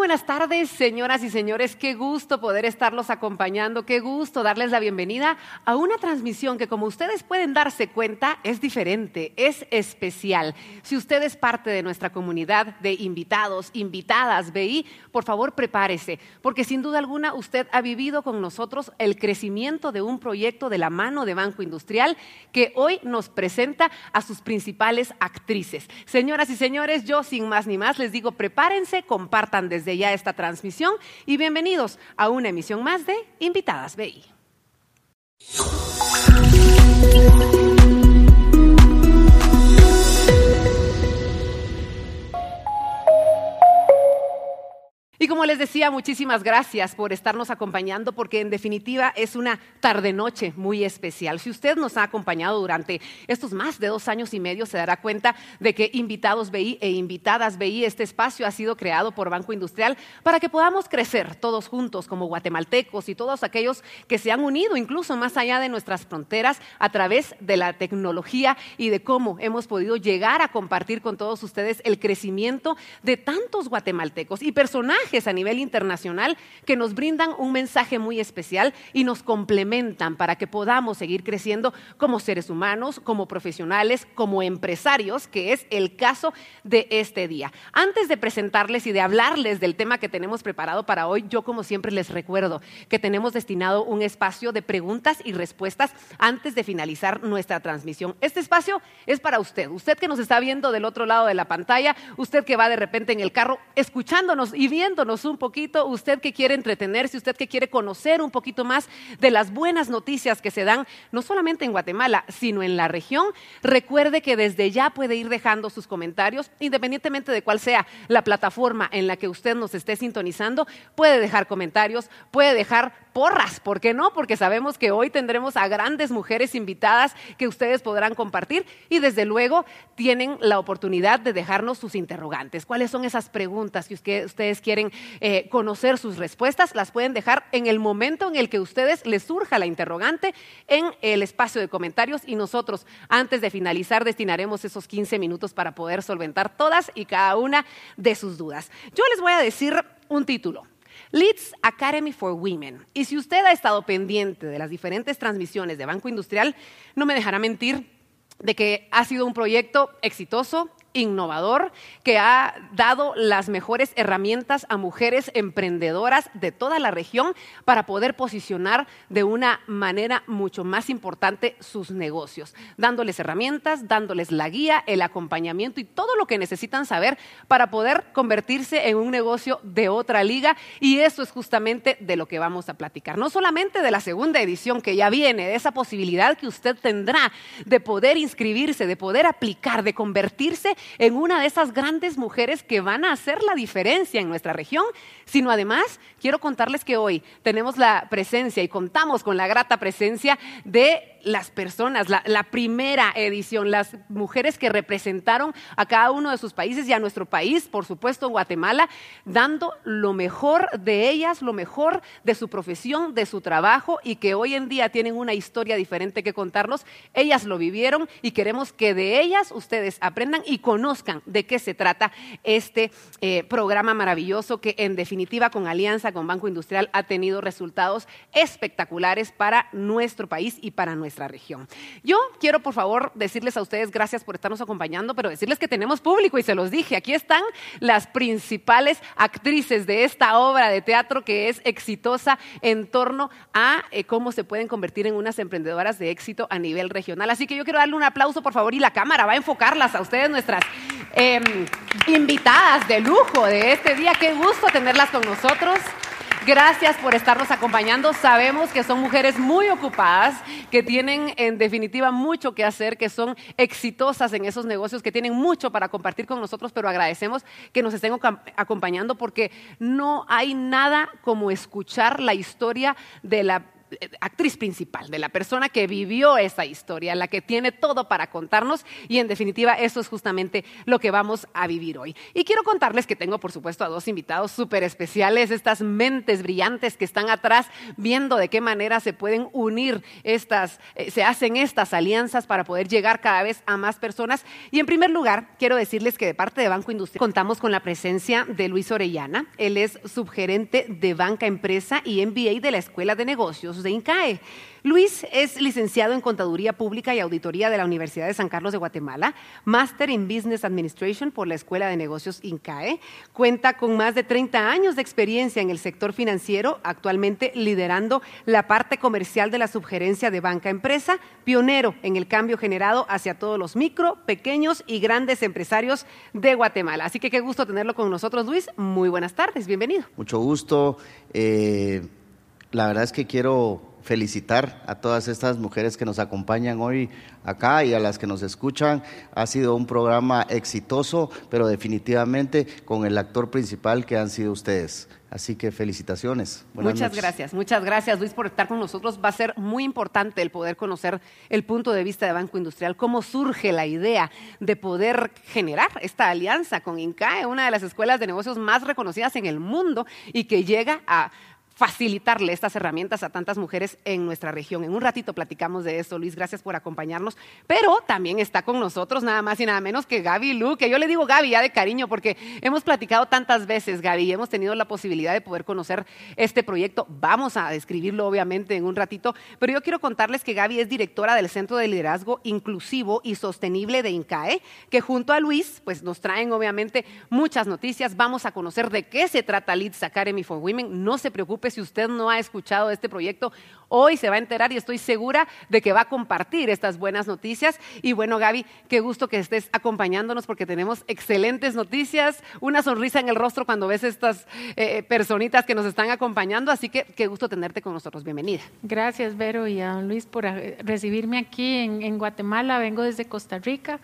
buenas tardes, señoras y señores. Qué gusto poder estarlos acompañando. Qué gusto darles la bienvenida a una transmisión que, como ustedes pueden darse cuenta, es diferente, es especial. Si usted es parte de nuestra comunidad de invitados, invitadas, BI, por favor prepárese, porque sin duda alguna usted ha vivido con nosotros el crecimiento de un proyecto de la mano de Banco Industrial que hoy nos presenta a sus principales actrices. Señoras y señores, yo sin más ni más les digo, prepárense, compartan desde ya esta transmisión y bienvenidos a una emisión más de Invitadas BI. Y como les decía, muchísimas gracias por estarnos acompañando, porque en definitiva es una tarde-noche muy especial. Si usted nos ha acompañado durante estos más de dos años y medio, se dará cuenta de que Invitados BI e Invitadas BI, este espacio ha sido creado por Banco Industrial para que podamos crecer todos juntos como guatemaltecos y todos aquellos que se han unido incluso más allá de nuestras fronteras a través de la tecnología y de cómo hemos podido llegar a compartir con todos ustedes el crecimiento de tantos guatemaltecos y personajes a nivel internacional que nos brindan un mensaje muy especial y nos complementan para que podamos seguir creciendo como seres humanos, como profesionales, como empresarios, que es el caso de este día. Antes de presentarles y de hablarles del tema que tenemos preparado para hoy, yo como siempre les recuerdo que tenemos destinado un espacio de preguntas y respuestas antes de finalizar nuestra transmisión. Este espacio es para usted, usted que nos está viendo del otro lado de la pantalla, usted que va de repente en el carro escuchándonos y viendo un poquito, usted que quiere entretenerse, usted que quiere conocer un poquito más de las buenas noticias que se dan, no solamente en Guatemala, sino en la región, recuerde que desde ya puede ir dejando sus comentarios, independientemente de cuál sea la plataforma en la que usted nos esté sintonizando, puede dejar comentarios, puede dejar porras, ¿por qué no? Porque sabemos que hoy tendremos a grandes mujeres invitadas que ustedes podrán compartir y desde luego tienen la oportunidad de dejarnos sus interrogantes. ¿Cuáles son esas preguntas que ustedes quieren eh, conocer sus respuestas? Las pueden dejar en el momento en el que ustedes les surja la interrogante en el espacio de comentarios y nosotros antes de finalizar destinaremos esos 15 minutos para poder solventar todas y cada una de sus dudas. Yo les voy a decir un título. Leeds Academy for Women. Y si usted ha estado pendiente de las diferentes transmisiones de Banco Industrial, no me dejará mentir de que ha sido un proyecto exitoso, innovador que ha dado las mejores herramientas a mujeres emprendedoras de toda la región para poder posicionar de una manera mucho más importante sus negocios, dándoles herramientas, dándoles la guía, el acompañamiento y todo lo que necesitan saber para poder convertirse en un negocio de otra liga. Y eso es justamente de lo que vamos a platicar. No solamente de la segunda edición que ya viene, de esa posibilidad que usted tendrá de poder inscribirse, de poder aplicar, de convertirse en una de esas grandes mujeres que van a hacer la diferencia en nuestra región, sino además quiero contarles que hoy tenemos la presencia y contamos con la grata presencia de las personas, la, primera edición, las mujeres que representaron a cada uno de sus países y a nuestro país, por supuesto Guatemala, dando lo mejor de ellas, lo mejor de su profesión, de su trabajo y que hoy en día tienen una historia diferente que contarnos. Ellas lo vivieron y queremos que de ellas ustedes aprendan y conozcan de qué se trata este eh, programa maravilloso que en definitiva con alianza con Banco Industrial ha tenido resultados espectaculares para nuestro país y para nuestro nuestra región. Yo quiero, por favor, decirles a ustedes gracias por estarnos acompañando, pero decirles que tenemos público y se los dije, aquí están las principales actrices de esta obra de teatro que es exitosa en torno a eh, cómo se pueden convertir en unas emprendedoras de éxito a nivel regional. Así que yo quiero darle un aplauso, por favor, y la cámara va a enfocarlas a ustedes, nuestras em, invitadas de lujo de este día. Qué gusto tenerlas con nosotros. Gracias por estarnos acompañando. Sabemos que son mujeres muy ocupadas, que tienen en definitiva mucho que hacer, que son exitosas en esos negocios, que tienen mucho para compartir con nosotros, pero agradecemos que nos estén acompañando porque no hay nada como escuchar la historia de la actriz principal, de la persona que vivió esa historia, la que tiene todo para contarnos y en definitiva eso es justamente lo que vamos a vivir hoy. Y quiero contarles que tengo por supuesto a dos invitados súper especiales, estas mentes brillantes que están atrás viendo de qué manera se pueden unir estas, eh, se hacen estas alianzas para poder llegar cada vez a más personas. Y en primer lugar, quiero decirles que de parte de Banco Industrial contamos con la presencia de Luis Orellana. Él es subgerente de Banca Empresa y MBA de la Escuela de Negocios de INCAE. Luis es licenciado en Contaduría Pública y Auditoría de la Universidad de San Carlos de Guatemala, máster en Business Administration por la Escuela de Negocios INCAE. Cuenta con más de 30 años de experiencia en el sector financiero, actualmente liderando la parte comercial de la subgerencia de Banca Empresa, pionero en el cambio generado hacia todos los micro, pequeños y grandes empresarios de Guatemala. Así que qué gusto tenerlo con nosotros, Luis. Muy buenas tardes, bienvenido. Mucho gusto. Eh, la verdad es que quiero felicitar a todas estas mujeres que nos acompañan hoy acá y a las que nos escuchan. Ha sido un programa exitoso, pero definitivamente con el actor principal que han sido ustedes. Así que felicitaciones. muchas gracias, muchas gracias Luis por estar con nosotros. Va a ser muy importante el poder conocer el punto de vista de Banco Industrial, cómo surge la idea de poder generar esta alianza con INCAE, una de las escuelas de negocios más reconocidas en el mundo y que llega a facilitarle estas herramientas a tantas mujeres en nuestra región. En un ratito platicamos de eso, Luis, gracias por acompañarnos. Pero también está con nosotros nada más y nada menos que Gaby Lu, que yo le digo Gaby ya de cariño porque hemos platicado tantas veces, Gaby, y hemos tenido la posibilidad de poder conocer este proyecto. Vamos a describirlo obviamente en un ratito, pero yo quiero contarles que Gaby es directora del Centro de Liderazgo Inclusivo y Sostenible de INCAE, que junto a Luis, pues nos traen obviamente muchas noticias. Vamos a conocer de qué se trata Leads Academy for Women. No se preocupe si usted no ha escuchado este proyecto, hoy se va a enterar y estoy segura de que va a compartir estas buenas noticias. Y bueno, Gaby, qué gusto que estés acompañándonos porque tenemos excelentes noticias, una sonrisa en el rostro cuando ves estas eh, personitas que nos están acompañando. Así que qué gusto tenerte con nosotros. Bienvenida. Gracias, Vero y a Luis por eh, recibirme aquí en, en Guatemala. Vengo desde Costa Rica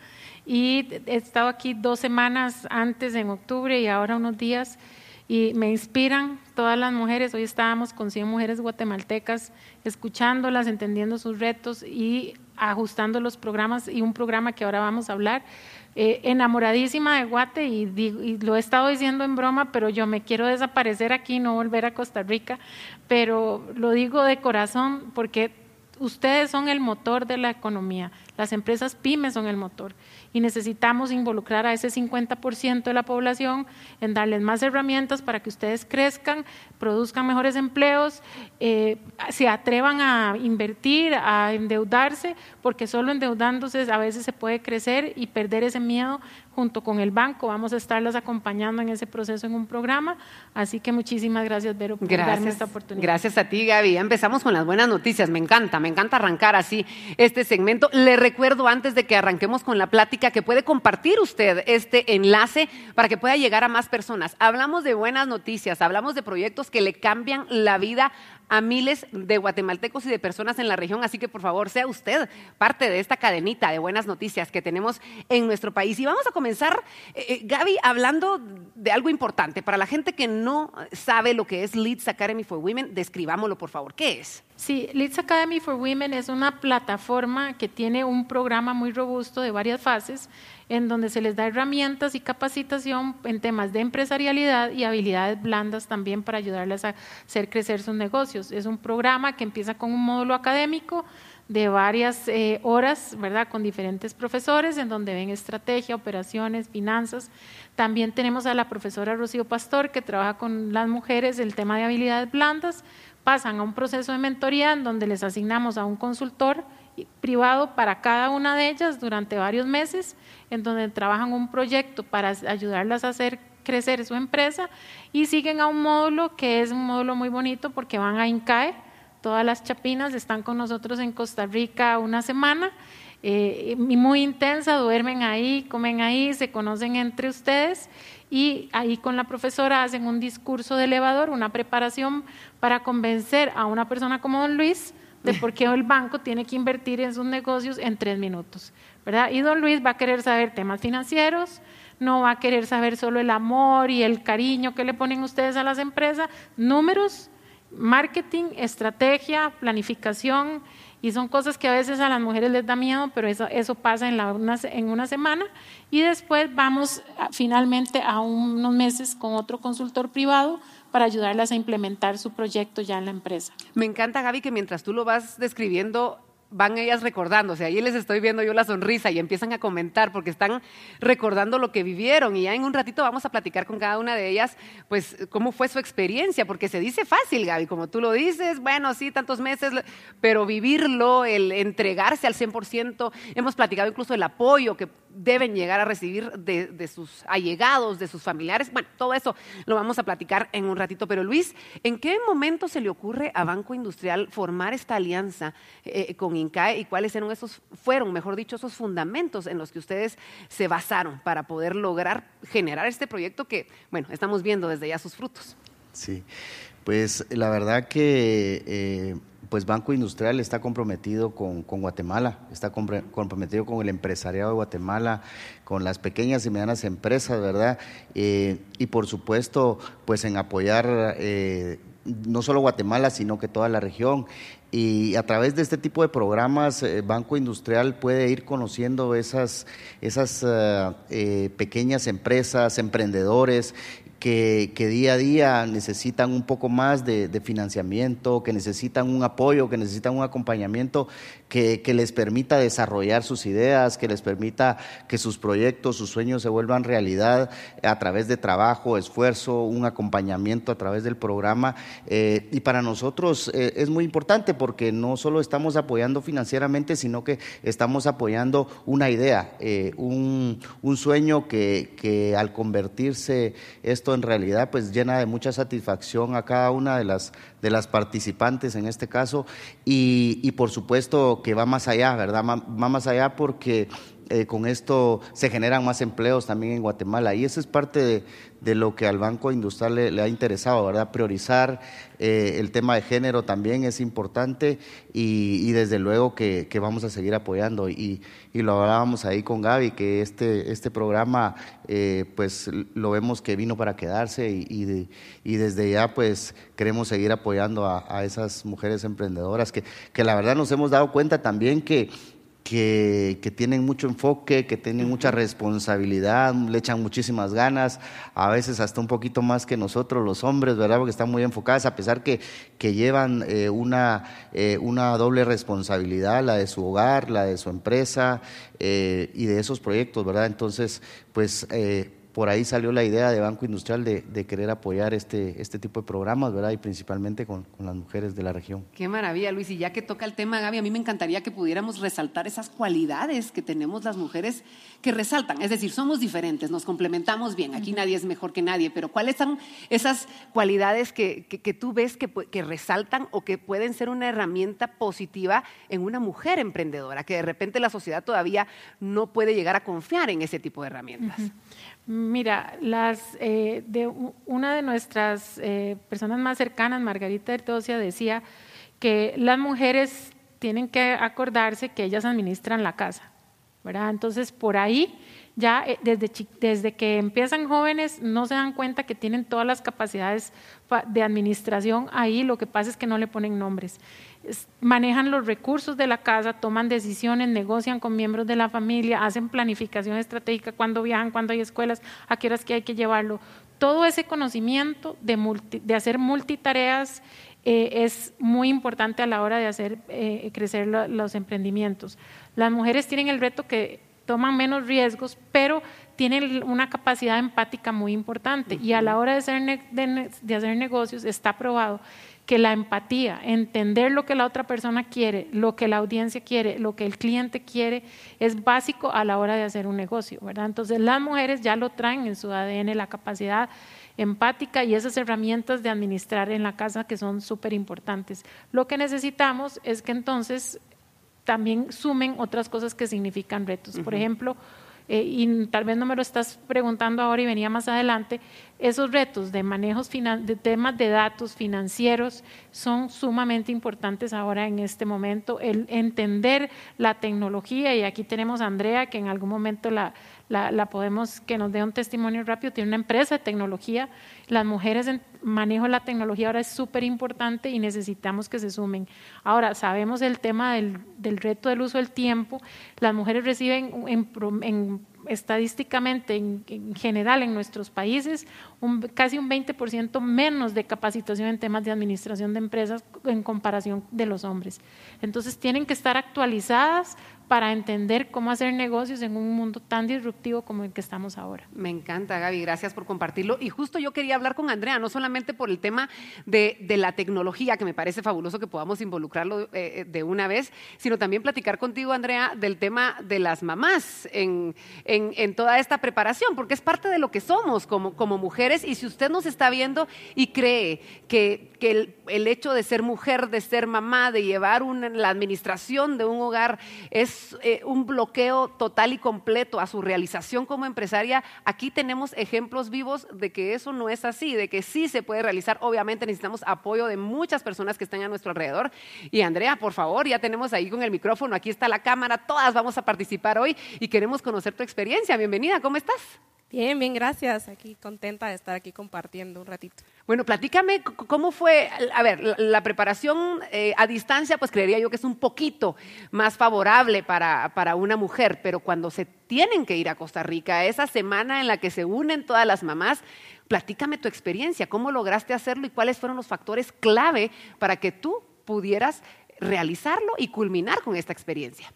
y he estado aquí dos semanas antes en octubre y ahora unos días y me inspiran todas las mujeres. Hoy estábamos con 100 mujeres guatemaltecas escuchándolas, entendiendo sus retos y ajustando los programas y un programa que ahora vamos a hablar. Eh, enamoradísima de Guate y, y, lo he estado diciendo en broma, pero yo me quiero desaparecer aquí, no volver a Costa Rica, pero lo digo de corazón porque ustedes son el motor de la economía, las empresas pymes son el motor y necesitamos involucrar a ese 50% de la población en darles más herramientas para que ustedes crezcan, produzcan mejores empleos, eh, se atrevan a invertir, a endeudarse, porque solo endeudándose a veces se puede crecer y perder ese miedo junto con el banco. Vamos a estarlas acompañando en ese proceso en un programa. Así que muchísimas gracias, Vero, por darme esta oportunidad. Gracias a ti, Gaby. Empezamos con las buenas noticias. Me encanta, me encanta arrancar así este segmento. Le recuerdo antes de que arranquemos con la plática que puede compartir usted este enlace para que pueda llegar a más personas. Hablamos de buenas noticias, hablamos de proyectos que le cambian la vida a miles de guatemaltecos y de personas en la región. Así que por favor, sea usted parte de esta cadenita de buenas noticias que tenemos en nuestro país. Y vamos a comenzar, eh, eh, Gaby, hablando de algo importante. Para la gente que no sabe lo que es Leads Academy for Women, describámoslo por favor. ¿Qué es? Sí, Leads Academy for Women es una plataforma que tiene un programa muy robusto de varias fases en donde se les da herramientas y capacitación en temas de empresarialidad y habilidades blandas también para ayudarles a hacer crecer sus negocios. Es un programa que empieza con un módulo académico de varias eh, horas, ¿verdad? Con diferentes profesores en donde ven estrategia, operaciones, finanzas. También tenemos a la profesora Rocío Pastor que trabaja con las mujeres el tema de habilidades blandas. Pasan a un proceso de mentoría en donde les asignamos a un consultor privado para cada una de ellas durante varios meses, en donde trabajan un proyecto para ayudarlas a hacer crecer su empresa y siguen a un módulo que es un módulo muy bonito porque van a INCAE, todas las chapinas están con nosotros en Costa Rica una semana, eh, muy intensa, duermen ahí, comen ahí, se conocen entre ustedes y ahí con la profesora hacen un discurso de elevador, una preparación para convencer a una persona como don Luis de por qué el banco tiene que invertir en sus negocios en tres minutos. ¿verdad? Y don Luis va a querer saber temas financieros, no va a querer saber solo el amor y el cariño que le ponen ustedes a las empresas, números marketing, estrategia, planificación, y son cosas que a veces a las mujeres les da miedo, pero eso, eso pasa en, una, en una semana. Y después vamos finalmente a unos meses con otro consultor privado para ayudarlas a implementar su proyecto ya en la empresa. Me encanta, Gaby, que mientras tú lo vas describiendo, van ellas recordándose. Ahí les estoy viendo yo la sonrisa y empiezan a comentar porque están recordando lo que vivieron. Y ya en un ratito vamos a platicar con cada una de ellas, pues, cómo fue su experiencia, porque se dice fácil, Gaby, como tú lo dices, bueno, sí, tantos meses, pero vivirlo, el entregarse al 100%, hemos platicado incluso el apoyo que deben llegar a recibir de, sus allegados, de sus familiares. Bueno, todo eso lo vamos a platicar en un ratito. Pero Luis, ¿en qué momento se le ocurre a Banco Industrial formar esta alianza eh, con INCAE y cuáles eran esos, fueron, mejor dicho, esos fundamentos en los que ustedes se basaron para poder lograr generar este proyecto que, bueno, estamos viendo desde ya sus frutos? Sí, pues la verdad que... Eh, pues Banco Industrial está comprometido con, Guatemala, está comprometido con el empresariado de Guatemala, con las pequeñas y medianas empresas, ¿verdad? Eh, y por supuesto, pues en apoyar eh, no solo Guatemala, sino que toda la región. Y a través de este tipo de programas, eh, Banco Industrial puede ir conociendo esas, esas pequeñas empresas, emprendedores que, día a día necesitan un poco más de, financiamiento, que necesitan un apoyo, que necesitan un acompañamiento que, les permita desarrollar sus ideas, que les permita que sus proyectos, sus sueños se vuelvan realidad a través de trabajo, esfuerzo, un acompañamiento a través del programa. Eh, y para nosotros eh, es muy importante porque no solo estamos apoyando financieramente, sino que estamos apoyando una idea, eh, un, un, sueño que, que al convertirse esto en realidad pues llena de mucha satisfacción a cada una de las, de las participantes en este caso y, y por supuesto que va más allá, ¿verdad? Va más allá porque eh, con esto se generan más empleos también en Guatemala y eso es parte de, de lo que al Banco Industrial le, ha interesado, ¿verdad? Priorizar eh, el tema de género también es importante y, desde luego que, vamos a seguir apoyando. Y, lo hablábamos ahí con Gaby, que este, este programa eh, pues lo vemos que vino para quedarse y, desde ya pues queremos seguir apoyando a, a esas mujeres emprendedoras que, que la verdad nos hemos dado cuenta también que que, tienen mucho enfoque, que tienen mucha responsabilidad, le echan muchísimas ganas, a veces hasta un poquito más que nosotros los hombres, ¿verdad? Porque están muy enfocadas, a pesar que, que llevan eh, una, eh, una doble responsabilidad, la de su hogar, la de su empresa eh, y de esos proyectos, ¿verdad? Entonces, pues por ahí salió la idea de Banco Industrial de, querer apoyar este, este tipo de programas, ¿verdad? Y principalmente con, las mujeres de la región. Qué maravilla, Luis. Y ya que toca el tema, Gaby, a mí me encantaría que pudiéramos resaltar esas cualidades que tenemos las mujeres que resaltan. Es decir, somos diferentes, nos complementamos bien. Aquí nadie es mejor que nadie, pero ¿cuáles son esas cualidades que, tú ves que, que resaltan o que pueden ser una herramienta positiva en una mujer emprendedora, que de repente la sociedad todavía no puede llegar a confiar en ese tipo de herramientas? Mira, las, eh, de una de nuestras eh, personas más cercanas, Margarita Ertosia, decía que las mujeres tienen que acordarse que ellas administran la casa, ¿verdad? Entonces, por ahí, ya eh, desde, desde que empiezan jóvenes, no se dan cuenta que tienen todas las capacidades de administración ahí, lo que pasa es que no le ponen nombres manejan los recursos de la casa, toman decisiones, negocian con miembros de la familia, hacen planificación estratégica cuando viajan, cuando hay escuelas, a qué horas que hay que llevarlo. Todo ese conocimiento de, hacer multitareas eh, es muy importante a la hora de hacer eh, crecer los emprendimientos. Las mujeres tienen el reto que toman menos riesgos, pero tienen una capacidad empática muy importante y a la hora de hacer, de hacer negocios está probado que la empatía, entender lo que la otra persona quiere, lo que la audiencia quiere, lo que el cliente quiere, es básico a la hora de hacer un negocio, ¿verdad? Entonces las mujeres ya lo traen en su ADN, la capacidad empática y esas herramientas de administrar en la casa que son súper importantes. Lo que necesitamos es que entonces también sumen otras cosas que significan retos. Por ejemplo, eh, y tal vez no me lo estás preguntando ahora y venía más adelante, esos retos de manejos de temas de datos financieros son sumamente importantes ahora en este momento. El entender la tecnología, y aquí tenemos a Andrea que en algún momento la, podemos, que nos dé un testimonio rápido, tiene una empresa de tecnología. Las mujeres en manejo de la tecnología ahora es súper importante y necesitamos que se sumen. Ahora, sabemos el tema del, del reto del uso del tiempo. Las mujeres reciben en, en estadísticamente en, general en nuestros países casi un 20% menos de capacitación en temas de administración de empresas en comparación de los hombres. Entonces tienen que estar actualizadas para entender cómo hacer negocios en un mundo tan disruptivo como el que estamos ahora. Me encanta, Gaby, gracias por compartirlo. Y justo yo quería hablar con Andrea, no solamente por el tema de, la tecnología, que me parece fabuloso que podamos involucrarlo eh, eh, de una vez, sino también platicar contigo, Andrea, del tema de las mamás en, toda esta preparación, porque es parte de lo que somos como, como mujeres. Y si usted nos está viendo y cree que, el, hecho de ser mujer, de ser mamá, de llevar la administración de un hogar es eh, un bloqueo total y completo a su realización como empresaria, aquí tenemos ejemplos vivos de que eso no es así, de que sí se puede realizar. Obviamente necesitamos apoyo de muchas personas que están a nuestro alrededor. Y Andrea, por favor, ya tenemos ahí con el micrófono, aquí está la cámara, todas vamos a participar hoy y queremos conocer tu experiencia. Bienvenida, ¿cómo estás? Bien, bien, gracias. Aquí contenta de estar aquí compartiendo un ratito. Bueno, platícame cómo fue, a ver, la, preparación eh, a distancia, pues creería yo que es un poquito más favorable para, para, una mujer, pero cuando se tienen que ir a Costa Rica, esa semana en la que se unen todas las mamás, platícame tu experiencia, cómo lograste hacerlo y cuáles fueron los factores clave para que tú pudieras realizarlo y culminar con esta experiencia.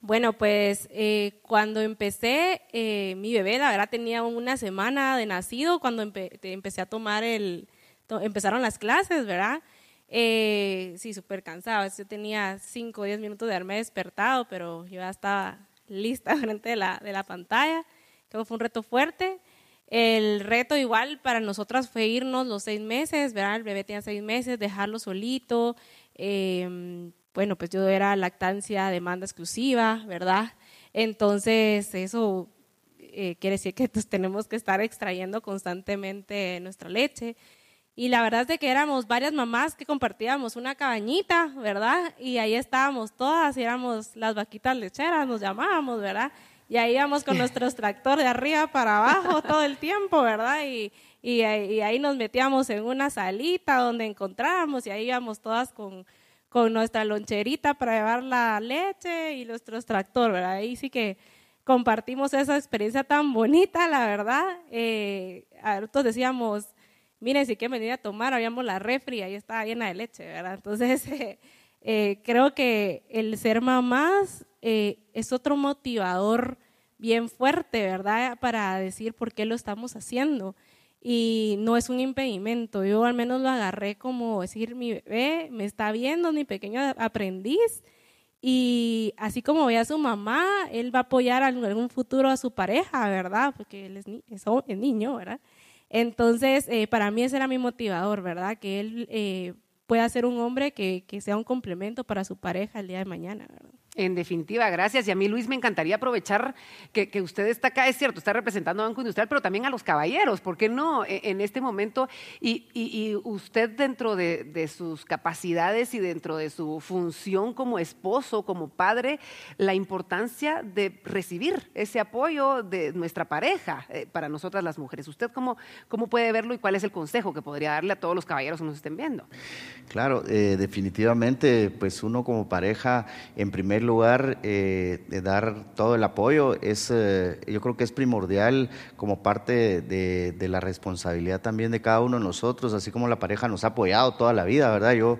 Bueno, pues eh, cuando empecé, eh, mi bebé, la verdad, tenía una semana de nacido cuando empecé a tomar el, empezaron las clases, ¿verdad? Eh, sí, súper cansada. Yo tenía 5 o 10 minutos de haberme despertado, pero yo ya estaba lista frente de la, de la pantalla. Creo que fue un reto fuerte. El reto igual para nosotras fue irnos los seis meses, ¿verdad? El bebé tenía seis meses, dejarlo solito, eh, bueno, pues yo era lactancia demanda exclusiva, ¿verdad? Entonces, eso eh, quiere decir que pues, tenemos que estar extrayendo constantemente nuestra leche. Y la verdad es de que éramos varias mamás que compartíamos una cabañita, ¿verdad? Y ahí estábamos todas, y éramos las vaquitas lecheras, nos llamábamos, ¿verdad? Y ahí íbamos con nuestros tractores de arriba para abajo todo el tiempo, ¿verdad? Y, y ahí nos metíamos en una salita donde encontrábamos y ahí íbamos todas con, con nuestra loncherita para llevar la leche y nuestro extractor, ¿verdad? Ahí sí que compartimos esa experiencia tan bonita, la verdad. Eh, nosotros decíamos, miren, si quieren venir a tomar, habíamos la refri, ahí estaba llena de leche, ¿verdad? Entonces, eh, creo que el ser mamás eh, es otro motivador bien fuerte, ¿verdad? Para decir por qué lo estamos haciendo y no es un impedimento. Yo al menos lo agarré como decir, mi bebé me está viendo, mi pequeño aprendiz, y así como ve a su mamá, él va a apoyar en algún futuro a su pareja, ¿verdad? Porque él es, niño, ¿verdad? Entonces, eh, para mí ese era mi motivador, ¿verdad? Que él eh, pueda ser un hombre que, que sea un complemento para su pareja el día de mañana, ¿verdad? En definitiva, gracias. Y a mí, Luis, me encantaría aprovechar que, usted está acá, es cierto, está representando a Banco Industrial, pero también a los caballeros, ¿por qué no? E, en este momento, y, usted dentro de, sus capacidades y dentro de su función como esposo, como padre, la importancia de recibir ese apoyo de nuestra pareja eh, para nosotras las mujeres. ¿Usted cómo, cómo puede verlo y cuál es el consejo que podría darle a todos los caballeros que nos estén viendo? Claro, eh, definitivamente, pues uno como pareja, en primer lugar, eh, de dar todo el apoyo es, eh, yo creo que es primordial como parte de, la responsabilidad también de cada uno de nosotros, así como la pareja nos ha apoyado toda la vida, ¿verdad? Yo,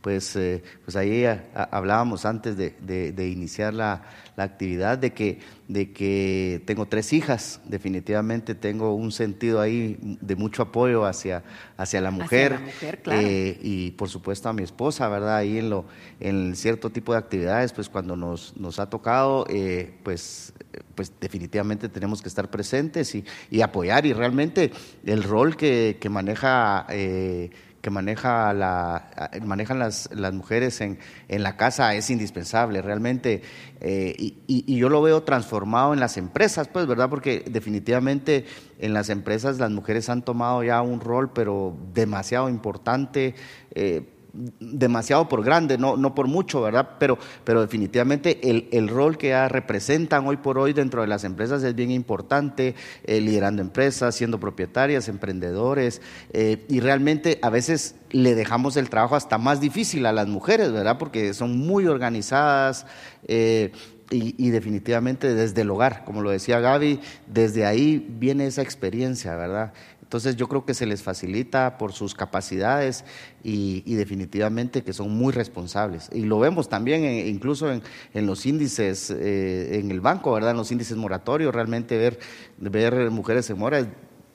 pues, eh, pues ahí hablábamos antes de iniciar la, la actividad de que, de que tengo tres hijas, definitivamente tengo un sentido ahí de mucho apoyo hacia, hacia la mujer, eh, y por supuesto a mi esposa, ¿verdad? Ahí en, lo, en cierto tipo de actividades, pues cuando nos, nos ha tocado, eh, pues, pues definitivamente tenemos que estar presentes y, y apoyar. Y realmente el rol que, que maneja... Eh, que maneja la, manejan las, las mujeres en, en, la casa es indispensable, realmente. Eh, y, y, yo lo veo transformado en las empresas, pues, ¿verdad? Porque definitivamente en las empresas las mujeres han tomado ya un rol, pero demasiado importante. Eh, demasiado por grande, no, no por mucho, ¿verdad? Pero, pero definitivamente el, el, rol que ya representan hoy por hoy dentro de las empresas es bien importante, eh, liderando empresas, siendo propietarias, emprendedores, eh, y realmente a veces le dejamos el trabajo hasta más difícil a las mujeres, ¿verdad? Porque son muy organizadas. Eh, y, y, definitivamente desde el hogar, como lo decía Gaby, desde ahí viene esa experiencia, ¿verdad? Entonces yo creo que se les facilita por sus capacidades y, definitivamente que son muy responsables. Y lo vemos también incluso en, los índices eh, en el banco, ¿verdad? En los índices moratorios, realmente ver, ver mujeres en mora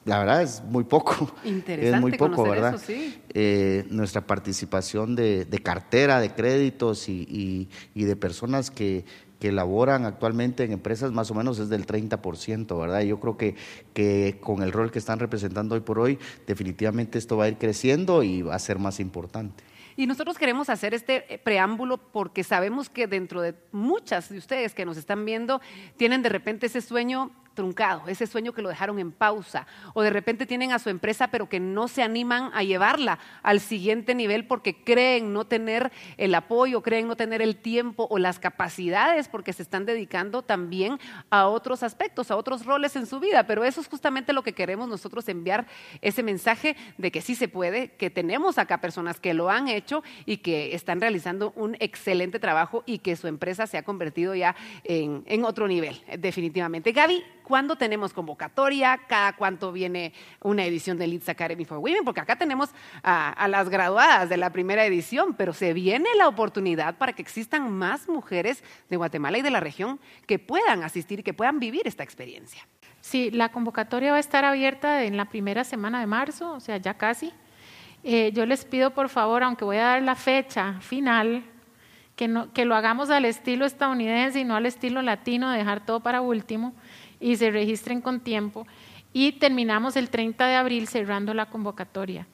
la verdad es muy poco. Interesante es muy poco, ¿verdad? Eso, sí. eh, nuestra participación de, de, cartera, de créditos y, y, y de personas que, que laboran actualmente en empresas más o menos es del 30%, ¿verdad? Yo creo que, que con el rol que están representando hoy por hoy, definitivamente esto va a ir creciendo y va a ser más importante. Y nosotros queremos hacer este eh, preámbulo porque sabemos que dentro de muchas de ustedes que nos están viendo tienen de repente ese sueño truncado, ese sueño que lo dejaron en pausa, o de repente tienen a su empresa pero que no se animan a llevarla al siguiente nivel porque creen no tener el apoyo, creen no tener el tiempo o las capacidades porque se están dedicando también a otros aspectos, a otros roles en su vida, pero eso es justamente lo que queremos nosotros enviar ese mensaje de que sí se puede, que tenemos acá personas que lo han hecho y que están realizando un excelente trabajo y que su empresa se ha convertido ya en, otro nivel, definitivamente. Gaby, ¿Cuándo tenemos convocatoria? ¿Cada cuánto viene una edición de Leeds Academy for Women? Porque acá tenemos a, las graduadas de la primera edición, pero se viene la oportunidad para que existan más mujeres de Guatemala y de la región que puedan asistir y que puedan vivir esta experiencia. Sí, la convocatoria va a estar abierta en la primera semana de marzo, o sea, ya casi. Eh, yo les pido, por favor, aunque voy a dar la fecha final, que, no, que lo hagamos al estilo estadounidense y no al estilo latino, de dejar todo para último y se registren con tiempo. Y terminamos el 30 de abril cerrando la convocatoria.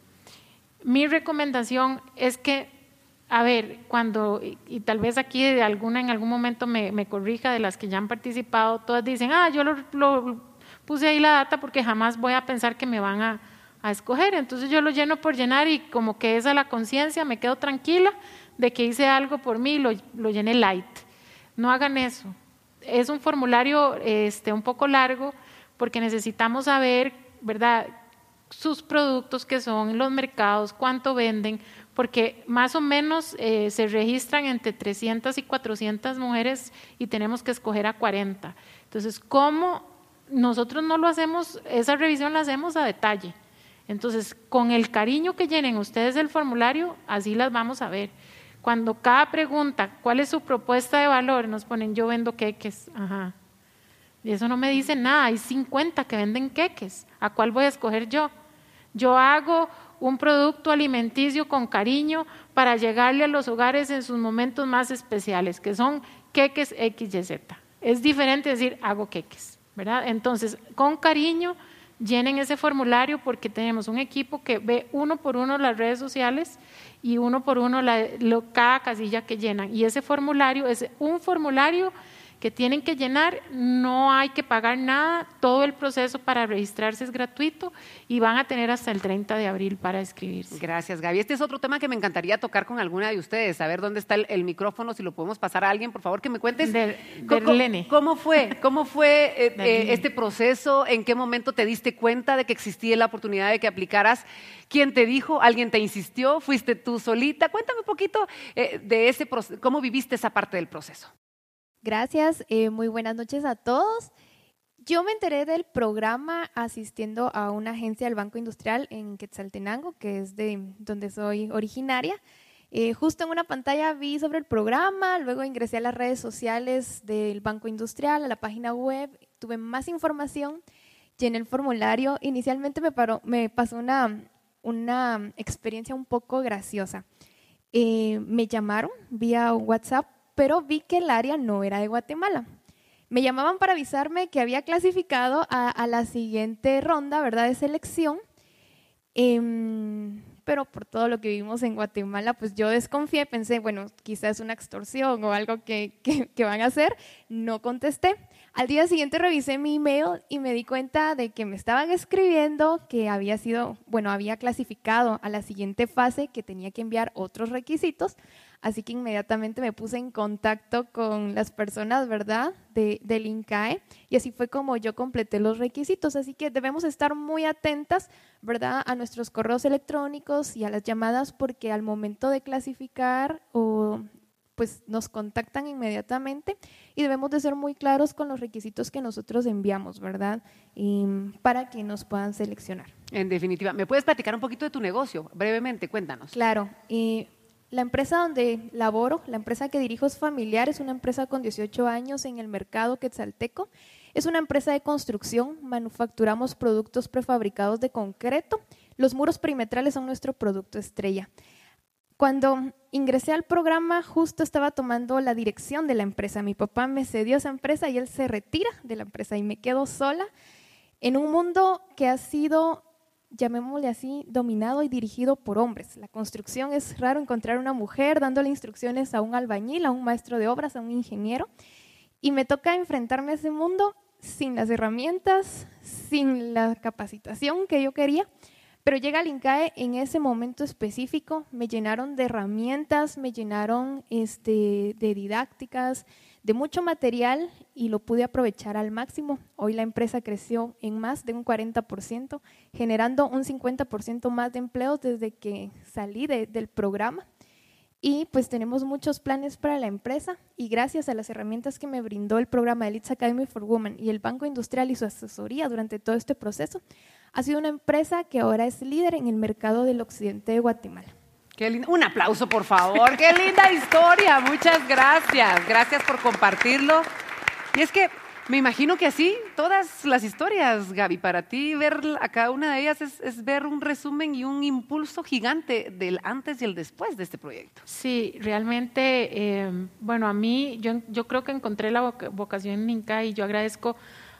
Mi recomendación es que, a ver, cuando, y, tal vez aquí de alguna en algún momento me, me, corrija de las que ya han participado, todas dicen, ah, yo lo, puse ahí la data porque jamás voy a pensar que me van a, a escoger. Entonces yo lo lleno por llenar y como que esa la conciencia, me quedo tranquila de que hice algo por mí, lo, lo llené light. No hagan eso es un formulario este, un poco largo porque necesitamos saber, ¿verdad?, sus productos que son, los mercados, cuánto venden, porque más o menos eh, se registran entre 300 y 400 mujeres y tenemos que escoger a 40. Entonces, ¿cómo nosotros no lo hacemos, esa revisión la hacemos a detalle? Entonces, con el cariño que llenen ustedes el formulario, así las vamos a ver. Cuando cada pregunta, ¿cuál es su propuesta de valor? Nos ponen, yo vendo queques. Ajá. Y eso no me dice nada. Hay 50 que venden queques. ¿A cuál voy a escoger yo? Yo hago un producto alimenticio con cariño para llegarle a los hogares en sus momentos más especiales, que son queques X, Y, Z. Es diferente decir hago queques, ¿verdad? Entonces, con cariño, llenen ese formulario porque tenemos un equipo que ve uno por uno las redes sociales y uno por uno la, lo, cada casilla que llenan. Y ese formulario es un formulario que tienen que llenar, no hay que pagar nada, todo el proceso para registrarse es gratuito y van a tener hasta el 30 de abril para escribirse. Gracias, Gaby. Este es otro tema que me encantaría tocar con alguna de ustedes, saber dónde está el, el micrófono, si lo podemos pasar a alguien, por favor, que me cuentes. De, ¿Cómo, Lene. ¿Cómo fue, cómo fue eh, eh, este proceso? ¿En qué momento te diste cuenta de que existía la oportunidad de que aplicaras? ¿Quién te dijo? ¿Alguien te insistió? ¿Fuiste tú solita? Cuéntame un poquito eh, de ese proceso, cómo viviste esa parte del proceso. Gracias, eh, muy buenas noches a todos. Yo me enteré del programa asistiendo a una agencia del Banco Industrial en Quetzaltenango, que es de donde soy originaria. Eh, justo en una pantalla vi sobre el programa, luego ingresé a las redes sociales del Banco Industrial, a la página web, tuve más información, llené el formulario. Inicialmente me, paró, me pasó una, una experiencia un poco graciosa. Eh, me llamaron vía WhatsApp pero vi que el área no era de Guatemala. Me llamaban para avisarme que había clasificado a, la siguiente ronda, ¿verdad?, de selección. Eh, pero por todo lo que vivimos en Guatemala, pues yo desconfié, pensé, bueno, quizás es una extorsión o algo que, que, que van a hacer. No contesté. Al día siguiente revisé mi email y me di cuenta de que me estaban escribiendo que había sido, bueno, había clasificado a la siguiente fase que tenía que enviar otros requisitos. Así que inmediatamente me puse en contacto con las personas, ¿verdad?, de, del INCAE. Y así fue como yo completé los requisitos. Así que debemos estar muy atentas, ¿verdad?, a nuestros correos electrónicos y a las llamadas porque al momento de clasificar o pues nos contactan inmediatamente y debemos de ser muy claros con los requisitos que nosotros enviamos, ¿verdad? Y para que nos puedan seleccionar. En definitiva, ¿me puedes platicar un poquito de tu negocio? Brevemente, cuéntanos. Claro. Y la empresa donde laboro, la empresa que dirijo es familiar, es una empresa con 18 años en el mercado quetzalteco. Es una empresa de construcción, manufacturamos productos prefabricados de concreto. Los muros perimetrales son nuestro producto estrella. Cuando ingresé al programa, justo estaba tomando la dirección de la empresa. Mi papá me cedió esa empresa y él se retira de la empresa y me quedo sola en un mundo que ha sido, llamémosle así, dominado y dirigido por hombres. La construcción es raro encontrar una mujer dándole instrucciones a un albañil, a un maestro de obras, a un ingeniero. Y me toca enfrentarme a ese mundo sin las herramientas, sin la capacitación que yo quería. Pero llega el INCAE en ese momento específico, me llenaron de herramientas, me llenaron este, de didácticas, de mucho material y lo pude aprovechar al máximo. Hoy la empresa creció en más de un 40%, generando un 50% más de empleos desde que salí del programa. Y pues tenemos muchos planes para la empresa y gracias a las herramientas que me brindó el programa Elite Academy for Women y el Banco Industrial y su asesoría durante todo este proceso, ha sido una empresa que ahora es líder en el mercado del occidente de Guatemala. Un aplauso, por favor. Qué linda historia. Muchas gracias. Gracias por compartirlo. Y es que me imagino que así, todas las historias, Gaby, para ti ver a cada una de ellas es, ver un resumen y un impulso gigante del antes y el después de este proyecto. Sí, realmente, eh, bueno, a mí, yo, yo creo que encontré la vocación en Inca y yo agradezco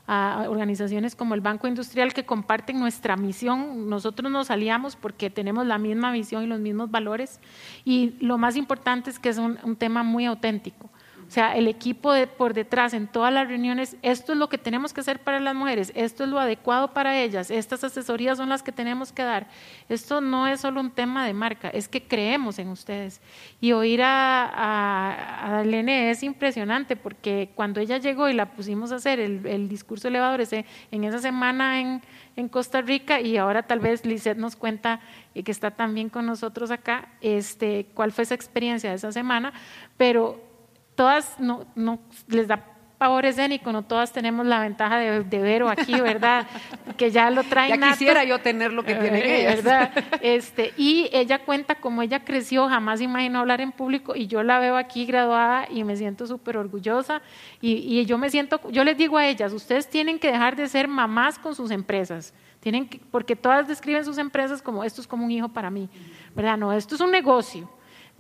a organizaciones como el Banco Industrial que comparten nuestra misión. Nosotros nos aliamos porque tenemos la misma visión y los mismos valores y lo más importante es que es un tema muy auténtico. O sea, el equipo de, por detrás en todas las reuniones, esto es lo que tenemos que hacer para las mujeres, esto es lo adecuado para ellas, estas asesorías son las que tenemos que dar. Esto no es solo un tema de marca, es que creemos en ustedes. Y oír a, a, Lene es impresionante porque cuando ella llegó y la pusimos a hacer el, discurso elevador ese, en esa semana en, en Costa Rica y ahora tal vez Lizeth nos cuenta que está también con nosotros acá, este, cuál fue esa experiencia de esa semana, pero todas no, no les da pavor escénico, no todas tenemos la ventaja de, de Vero aquí, ¿verdad? Que ya lo traen. Ya quisiera yo tener lo que tiene eh, ella. ¿verdad? Este, y ella cuenta cómo ella creció, jamás imaginó hablar en público y yo la veo aquí graduada y me siento súper orgullosa y, y, yo me siento, yo les digo a ellas, ustedes tienen que dejar de ser mamás con sus empresas. Tienen que, porque todas describen sus empresas como esto es como un hijo para mí, ¿verdad? No, esto es un negocio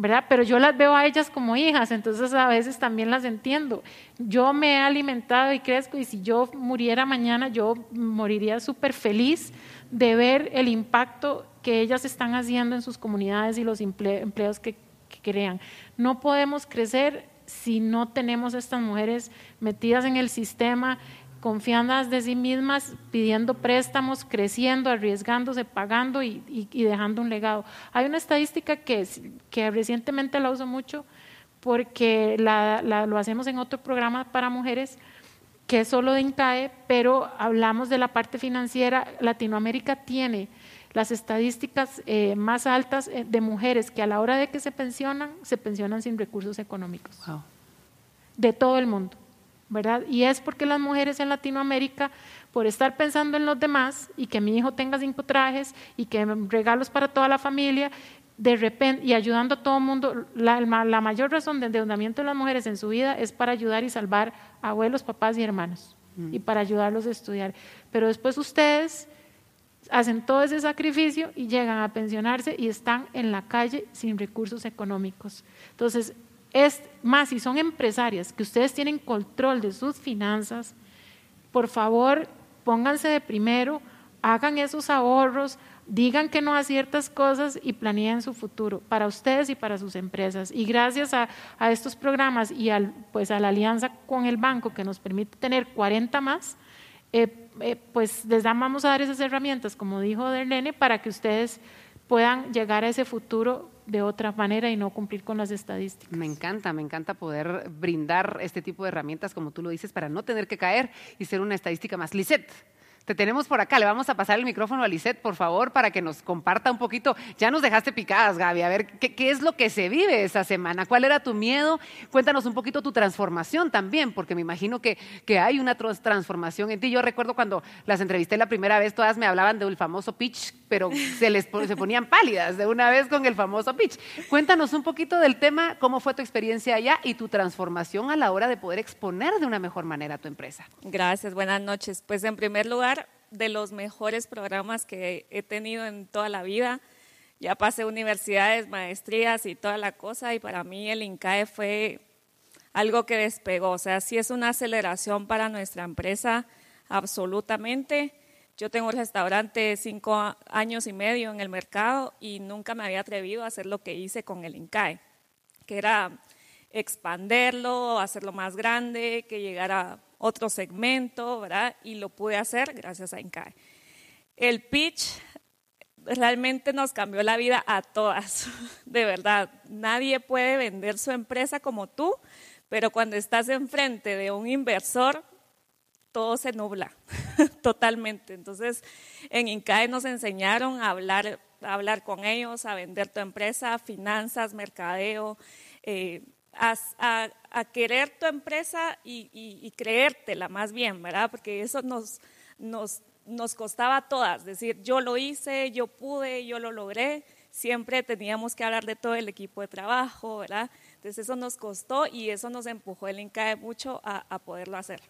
Pero yo las veo a ellas como hijas, entonces a veces también las entiendo. Yo me he alimentado y crezco y si yo muriera mañana, yo moriría súper feliz de ver el impacto que ellas están haciendo en sus comunidades y los empleos que, que crean. No podemos crecer si no tenemos estas mujeres metidas en el sistema confiadas de sí mismas, pidiendo préstamos, creciendo, arriesgándose, pagando y, dejando un legado. Hay una estadística que, que recientemente la uso mucho porque lo hacemos en otro programa para mujeres que es solo de INCAE, pero hablamos de la parte financiera. Latinoamérica tiene las estadísticas eh, más altas eh, de mujeres que a la hora de que se pensionan, se pensionan sin recursos económicos. De todo el mundo. ¿Verdad? Y es porque las mujeres en Latinoamérica, por estar pensando en los demás y que mi hijo tenga cinco trajes y que regalos para toda la familia, de repente, y ayudando a todo el mundo, la, mayor razón de endeudamiento de las mujeres en su vida es para ayudar y salvar a abuelos, papás y hermanos, y mm. para ayudarlos a estudiar. Pero después ustedes hacen todo ese sacrificio y llegan a pensionarse y están en la calle sin recursos económicos. Entonces, es más, si son empresarias que ustedes tienen control de sus finanzas, por favor, pónganse de primero, hagan esos ahorros, Digan que no a ciertas cosas y planeen su futuro para ustedes y para sus empresas. Y gracias a, estos programas y al, pues a la alianza con el banco que nos permite tener 40 más, eh, eh, pues les vamos a dar esas herramientas, como dijo Derlene, para que ustedes puedan llegar a ese futuro de otra manera y no cumplir con las estadísticas. Me encanta, me encanta poder brindar este tipo de herramientas, como tú lo dices, para no tener que caer y ser una estadística más. Lisette. Te tenemos por acá. Le vamos a pasar el micrófono a Lisette, por favor, para que nos comparta un poquito. Ya nos dejaste picadas, Gaby. A ver, ¿qué, es lo que se vive esa semana? ¿Cuál era tu miedo? Cuéntanos un poquito tu transformación también, porque me imagino que, que hay una transformación en ti. Yo recuerdo cuando las entrevisté la primera vez, todas me hablaban del famoso pitch, pero se les se ponían pálidas de una vez con el famoso pitch. Cuéntanos un poquito del tema, cómo fue tu experiencia allá y tu transformación a la hora de poder exponer de una mejor manera a tu empresa. Gracias, buenas noches. Pues en primer lugar, de los mejores programas que he tenido en toda la vida. Ya pasé universidades, maestrías y toda la cosa y para mí el INCAE fue algo que despegó. O sea, sí es una aceleración para nuestra empresa, absolutamente. Yo tengo un restaurante cinco años y medio en el mercado y nunca me había atrevido a hacer lo que hice con el INCAE, que era expanderlo, hacerlo más grande, que llegara otro segmento, ¿verdad? Y lo pude hacer gracias a INCAE. El pitch realmente nos cambió la vida a todas, de verdad. Nadie puede vender su empresa como tú, pero cuando estás enfrente de un inversor, todo se nubla totalmente. Entonces, en INCAE nos enseñaron a hablar, a hablar con ellos, a vender tu empresa, finanzas, mercadeo, eh, a, querer tu empresa y, creértela más bien, ¿verdad? Porque eso nos, nos, nos costaba a todas, decir, yo lo hice, yo pude, yo lo logré, siempre teníamos que hablar de todo el equipo de trabajo, ¿verdad? Entonces eso nos costó y eso nos empujó el INCAE mucho a poderlo hacer.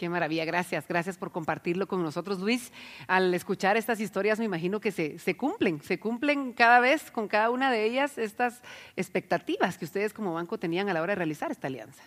Qué maravilla, gracias, gracias por compartirlo con nosotros, Luis. Al escuchar estas historias me imagino que se, se, cumplen, se cumplen cada vez con cada una de ellas estas expectativas que ustedes como banco tenían a la hora de realizar esta alianza.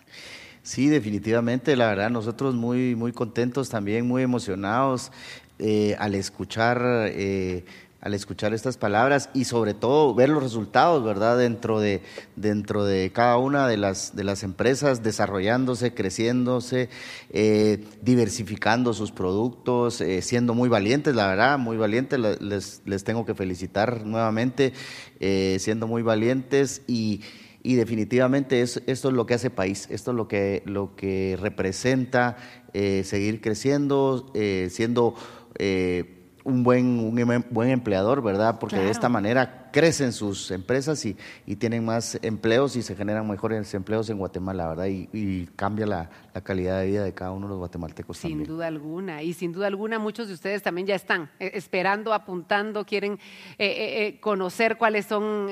Sí, definitivamente, la verdad, nosotros muy, muy contentos también, muy emocionados eh, al escuchar... Eh, al escuchar estas palabras y sobre todo ver los resultados, ¿verdad? Dentro de, dentro de cada una de las, de las empresas, desarrollándose, creciéndose, eh, diversificando sus productos, eh, siendo muy valientes, la verdad, muy valientes, les, les tengo que felicitar nuevamente, eh, siendo muy valientes y, y definitivamente esto es lo que hace país, esto es lo que, lo que representa seguir creciendo, siendo un buen, un em, buen empleador, ¿verdad? Porque de esta manera crecen sus empresas y, y, tienen más empleos y se generan mejores empleos en Guatemala, ¿verdad? Y, cambia la, calidad de vida de cada uno de los guatemaltecos sin también. Sin duda alguna. Y sin duda alguna muchos de ustedes también ya están eh, esperando, apuntando, quieren eh, eh, conocer cuáles son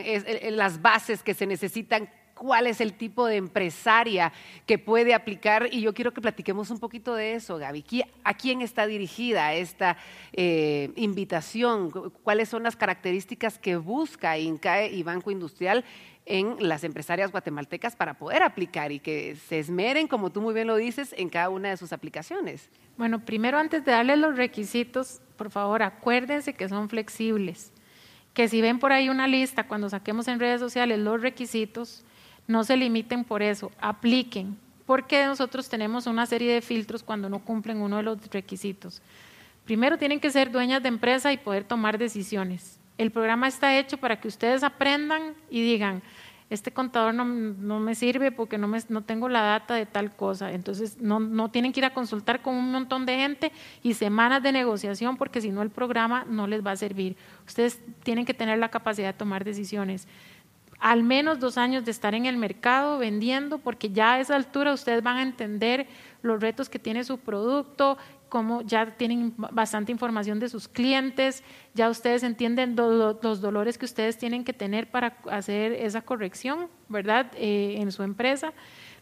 las bases que se necesitan cuál es el tipo de empresaria que puede aplicar. Y yo quiero que platiquemos un poquito de eso, Gaby. ¿A quién está dirigida esta eh, invitación? ¿Cuáles son las características que busca INCAE y Banco Industrial en las empresarias guatemaltecas para poder aplicar y que se esmeren, como tú muy bien lo dices, en cada una de sus aplicaciones? Bueno, primero antes de darles los requisitos, por favor, acuérdense que son flexibles, que si ven por ahí una lista cuando saquemos en redes sociales los requisitos, no se limiten por eso, apliquen, porque nosotros tenemos una serie de filtros cuando no cumplen uno de los requisitos. Primero tienen que ser dueñas de empresa y poder tomar decisiones. El programa está hecho para que ustedes aprendan y digan, este contador no, me sirve porque no, me, tengo la data de tal cosa. Entonces no tienen que ir a consultar con un montón de gente y semanas de negociación porque si no el programa no les va a servir. Ustedes tienen que tener la capacidad de tomar decisiones al menos dos años de estar en el mercado vendiendo, porque ya a esa altura ustedes van a entender los retos que tiene su producto, cómo ya tienen bastante información de sus clientes, ya ustedes entienden los dolores que ustedes tienen que tener para hacer esa corrección, ¿verdad? Eh, en su empresa.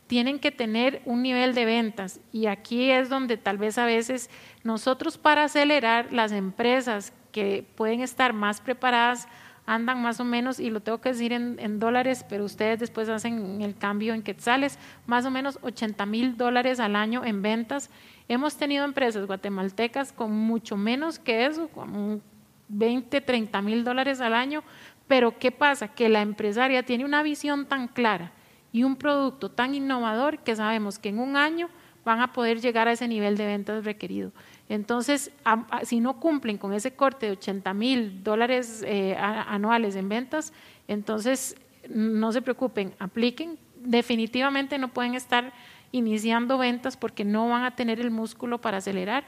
Tienen que tener un nivel de ventas y aquí es donde tal vez a veces nosotros para acelerar las empresas que pueden estar más preparadas andan más o menos, y lo tengo que decir en, dólares, pero ustedes después hacen el cambio en quetzales, más o menos 80 mil dólares al año en ventas. Hemos tenido empresas guatemaltecas con mucho menos que eso, con 20, 30 mil dólares al año, pero ¿qué pasa? Que la empresaria tiene una visión tan clara y un producto tan innovador que sabemos que en un año van a poder llegar a ese nivel de ventas requerido. Entonces, si no cumplen con ese corte de 80 mil dólares eh, anuales en ventas, entonces no se preocupen, apliquen. Definitivamente no pueden estar iniciando ventas porque no van a tener el músculo para acelerar.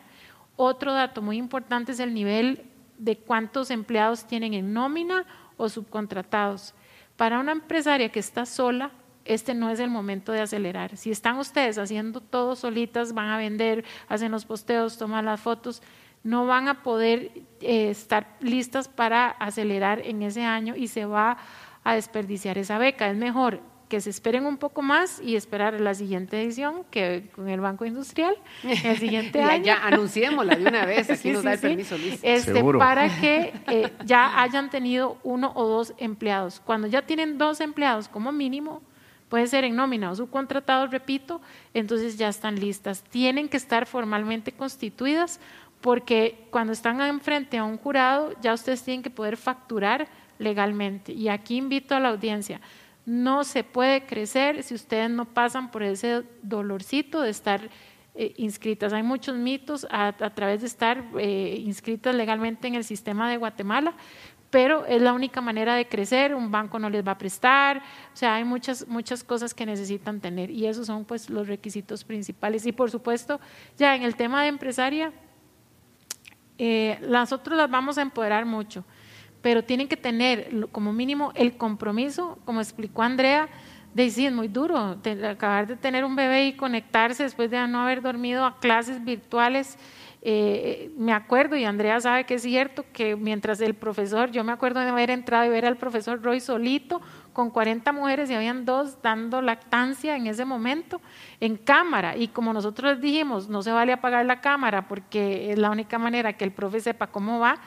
Otro dato muy importante es el nivel de cuántos empleados tienen en nómina o subcontratados. Para una empresaria que está sola, este no es el momento de acelerar. Si están ustedes haciendo todo solitas, van a vender, hacen los posteos, toman las fotos, no van a poder eh, estar listas para acelerar en ese año y se va a desperdiciar esa beca. Es mejor que se esperen un poco más y esperar la siguiente edición que con el Banco Industrial el siguiente ya, año. Ya anunciémosla de una vez, aquí nos da el permiso, Este, para que eh, ya hayan tenido uno o dos empleados. Cuando ya tienen dos empleados como mínimo, puede ser en nómina o subcontratados, repito, entonces ya están listas. Tienen que estar formalmente constituidas porque cuando están enfrente a un jurado ya ustedes tienen que poder facturar legalmente. Y aquí invito a la audiencia, no se puede crecer si ustedes no pasan por ese dolorcito de estar eh, inscritas. Hay muchos mitos a, través de estar eh, inscritas legalmente en el sistema de Guatemala, pero es la única manera de crecer, un banco no les va a prestar, o sea, hay muchas, muchas cosas que necesitan tener y esos son pues los requisitos principales. Y por supuesto, ya en el tema de empresaria, eh, las otras las vamos a empoderar mucho pero tienen que tener como mínimo el compromiso, como explicó Andrea, de decir, es muy duro acabar de tener un bebé y conectarse después de no haber dormido a clases virtuales. Eh, me acuerdo, y Andrea sabe que es cierto, que mientras el profesor, yo me acuerdo de haber entrado y ver al profesor Roy solito con 40 mujeres y habían dos dando lactancia en ese momento en cámara. Y como nosotros dijimos, no se vale apagar la cámara porque es la única manera que el profe sepa cómo va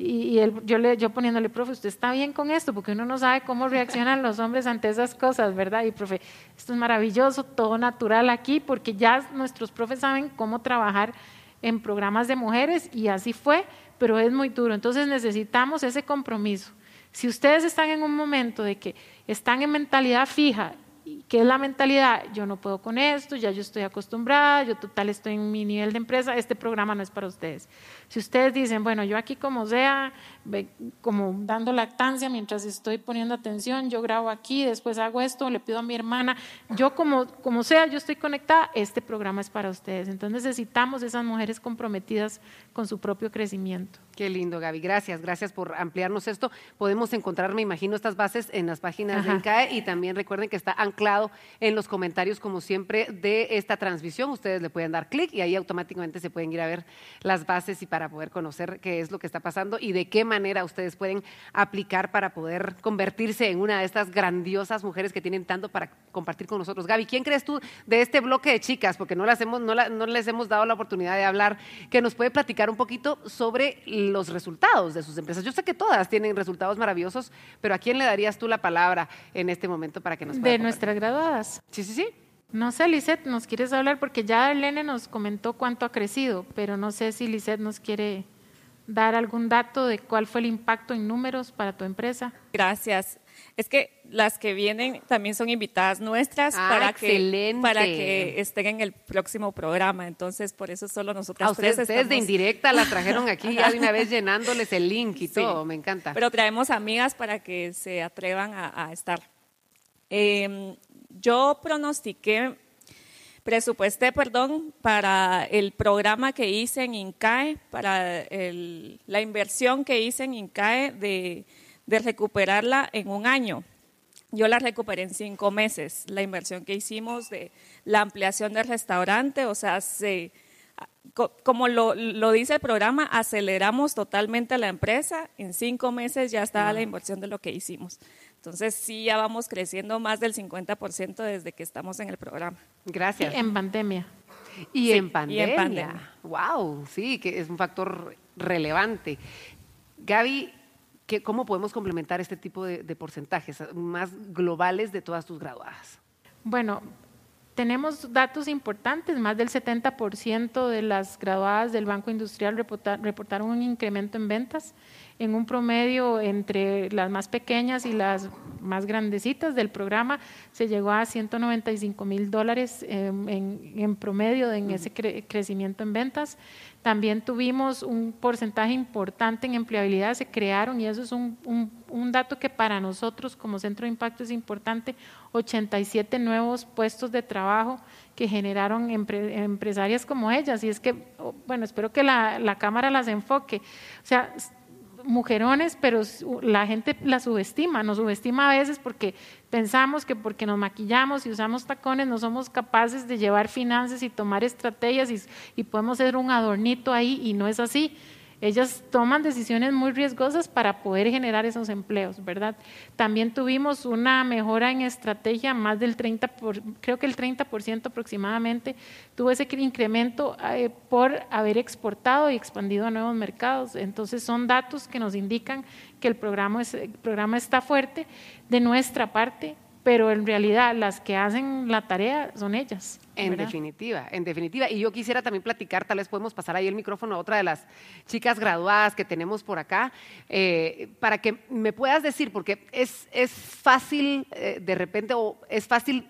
y, yo, le, yo poniéndole, profe, ¿usted está bien con esto? Porque uno no sabe cómo reaccionan los hombres ante esas cosas, ¿verdad? Y profe, esto es maravilloso, todo natural aquí, porque ya nuestros profes saben cómo trabajar en programas de mujeres y así fue, pero es muy duro. Entonces necesitamos ese compromiso. Si ustedes están en un momento de que están en mentalidad fija ¿Qué es la mentalidad? Yo no puedo con esto, ya yo estoy acostumbrada, yo total estoy en mi nivel de empresa, este programa no es para ustedes. Si ustedes dicen, bueno, yo aquí como sea, como dando lactancia mientras estoy poniendo atención, yo grabo aquí, después hago esto, le pido a mi hermana, yo como, como sea, yo estoy conectada, este programa es para ustedes. Entonces necesitamos esas mujeres comprometidas con su propio crecimiento. Qué lindo, Gaby. Gracias, gracias por ampliarnos esto. Podemos encontrar, me imagino, estas bases en las páginas de INCAE y también recuerden que está anclado en los comentarios, como siempre, de esta transmisión. Ustedes le pueden dar clic y ahí automáticamente se pueden ir a ver las bases y para poder conocer qué es lo que está pasando y de qué manera ustedes pueden aplicar para poder convertirse en una de estas grandiosas mujeres que tienen tanto para compartir con nosotros. Gaby, ¿quién crees tú de este bloque de chicas? Porque no, las hemos, no, no les hemos dado la oportunidad de hablar, que nos puede platicar un poquito sobre los resultados de sus empresas. Yo sé que todas tienen resultados maravillosos, pero ¿a quién le darías tú la palabra en este momento para que nos De nuestras graduadas. Sí, sí, sí. No sé, Lisette, ¿nos quieres hablar? Porque ya Elene nos comentó cuánto ha crecido, pero no sé si Lisette nos quiere dar algún dato de cuál fue el impacto en números para tu empresa. Gracias. Es que las que vienen también son invitadas nuestras ah, para, que, para que estén en el próximo programa. Entonces, por eso solo nosotras A ustedes, de indirecta las trajeron aquí ya de una vez llenándoles el link y todo. Me encanta. Pero traemos amigas para que se atrevan a, estar. Em, yo pronostiqué, presupuesté, perdón, para el programa que hice en INCAE, para la inversión que hice en INCAE de de recuperarla en un año. Yo la recuperé en cinco meses. La inversión que hicimos de la ampliación del restaurante, o sea, se, como lo, dice el programa, aceleramos totalmente la empresa. En cinco meses ya está la inversión de lo que hicimos. Entonces, sí, ya vamos creciendo más del 50% desde que estamos en el programa. Gracias. en pandemia. Y, en pandemia. y en pandemia. Wow, sí, que es un factor relevante. Gaby, ¿Cómo podemos complementar este tipo de, porcentajes más globales de todas tus graduadas? Bueno, tenemos datos importantes, más del 70% de las graduadas del Banco Industrial reportaron un incremento en ventas. En un promedio entre las más pequeñas y las más grandecitas del programa, se llegó a 195 mil dólares en, promedio en ese crecimiento en ventas. También tuvimos un porcentaje importante en empleabilidad, se crearon, y eso es un, un, dato que para nosotros como Centro de Impacto es importante, 87 nuevos puestos de trabajo que generaron empresarias como ellas. Y es que, bueno, espero que la, la Cámara las enfoque. O sea, mujerones, pero la gente las subestima, nos subestima a veces porque pensamos que porque nos maquillamos y usamos tacones no somos capaces de llevar finanzas y tomar estrategias y, y podemos ser un adornito ahí y no es así. Ellas toman decisiones muy riesgosas para poder generar esos empleos, ¿verdad? También tuvimos una mejora en estrategia, más del 30, creo que el 30% aproximadamente tuvo ese incremento eh, por haber exportado y expandido a nuevos mercados. Entonces son datos que nos indican que el programa, el programa está fuerte. De nuestra parte, pero en realidad las que hacen la tarea son ellas. En definitiva, en definitiva. Y yo quisiera también platicar, tal vez podemos pasar ahí el micrófono a otra de las chicas graduadas que tenemos por acá, eh, para que me puedas decir, porque es, es fácil eh, de repente, o es fácil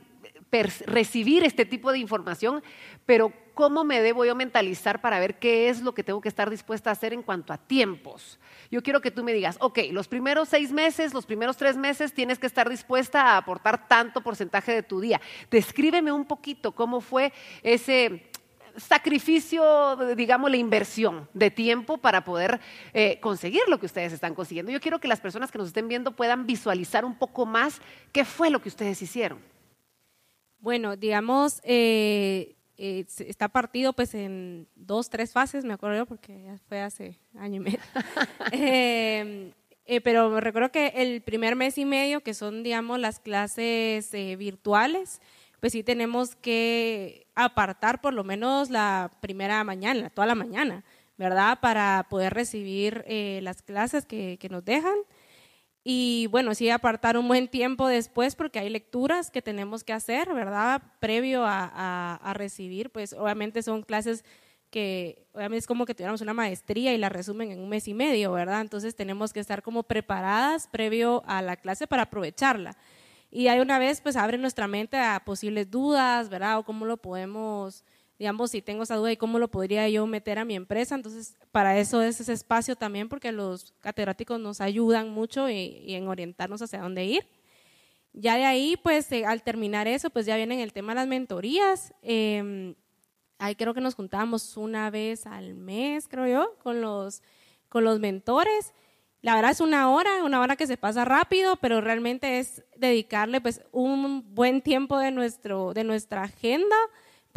recibir este tipo de información, pero ¿cómo me debo yo mentalizar para ver qué es lo que tengo que estar dispuesta a hacer en cuanto a tiempos? Yo quiero que tú me digas, ok, los primeros seis meses, los primeros tres meses tienes que estar dispuesta a aportar tanto porcentaje de tu día. Descríbeme un poquito cómo fue ese sacrificio, digamos, la inversión de tiempo para poder eh, conseguir lo que ustedes están consiguiendo. Yo quiero que las personas que nos estén viendo puedan visualizar un poco más qué fue lo que ustedes hicieron. Bueno, digamos, eh, eh, está partido pues en dos, tres fases, me acuerdo porque ya fue hace año y medio. Em, eh, pero me recuerdo que el primer mes y medio, que son, digamos, las clases virtuales, pues sí tenemos que apartar por lo menos la primera mañana, toda la mañana, ¿verdad? Para poder recibir las clases que, que nos dejan. Y bueno, sí apartar un buen tiempo después porque hay lecturas que tenemos que hacer, ¿verdad? Previo a, recibir, pues obviamente son clases que obviamente es como que tuviéramos una maestría y la resumen en un mes y medio, ¿verdad? Entonces tenemos que estar como preparadas previo a la clase para aprovecharla. Y hay una vez, pues abre nuestra mente a posibles dudas, ¿verdad? O cómo lo podemos digamos, si tengo esa duda y cómo lo podría yo meter a mi empresa. Entonces, para eso es ese espacio también, porque los catedráticos nos ayudan mucho y, en orientarnos hacia dónde ir. Ya de ahí, pues, eh, al terminar eso, pues ya viene el tema de las mentorías. Em, ahí creo que nos juntamos una vez al mes, creo yo, con los, con los mentores. La verdad es una hora, una hora que se pasa rápido, pero realmente es dedicarle pues un buen tiempo de, nuestro, de nuestra agenda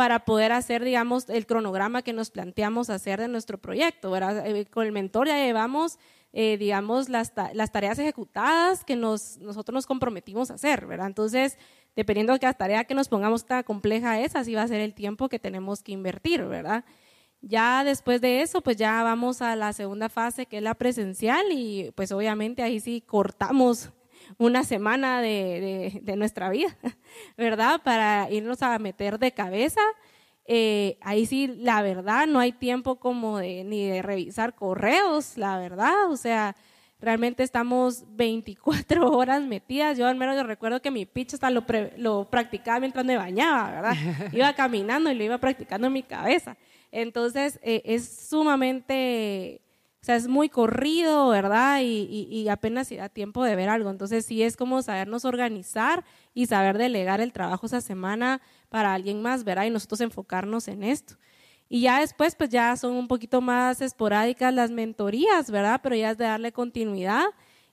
para poder hacer, digamos, el cronograma que nos planteamos hacer de nuestro proyecto. Eh, con el mentor ya llevamos, eh, digamos, las, las, tareas ejecutadas que nos, nosotros nos comprometimos a hacer, ¿verdad? Entonces, dependiendo de qué tarea que nos pongamos tan compleja es, así va a ser el tiempo que tenemos que invertir, ¿verdad? Ya después de eso, pues ya vamos a la segunda fase, que es la presencial, y pues obviamente ahí sí cortamos una semana de, nuestra vida, ¿verdad? Para irnos a meter de cabeza. Eh, ahí sí, la verdad, no hay tiempo como de, ni de revisar correos, la verdad, o sea, realmente estamos 24 horas metidas. Yo al menos recuerdo que mi pitch hasta lo, lo practicaba mientras me bañaba, ¿verdad? Iba caminando y lo iba practicando en mi cabeza. Entonces, eh, es sumamente o sea, es muy corrido, ¿verdad? Y, y, apenas da tiempo de ver algo. Entonces, sí es como sabernos organizar y saber delegar el trabajo esa semana para alguien más, ¿verdad? Y nosotros enfocarnos en esto. Y ya después, pues ya son un poquito más esporádicas las mentorías, ¿verdad? Pero ya es de darle continuidad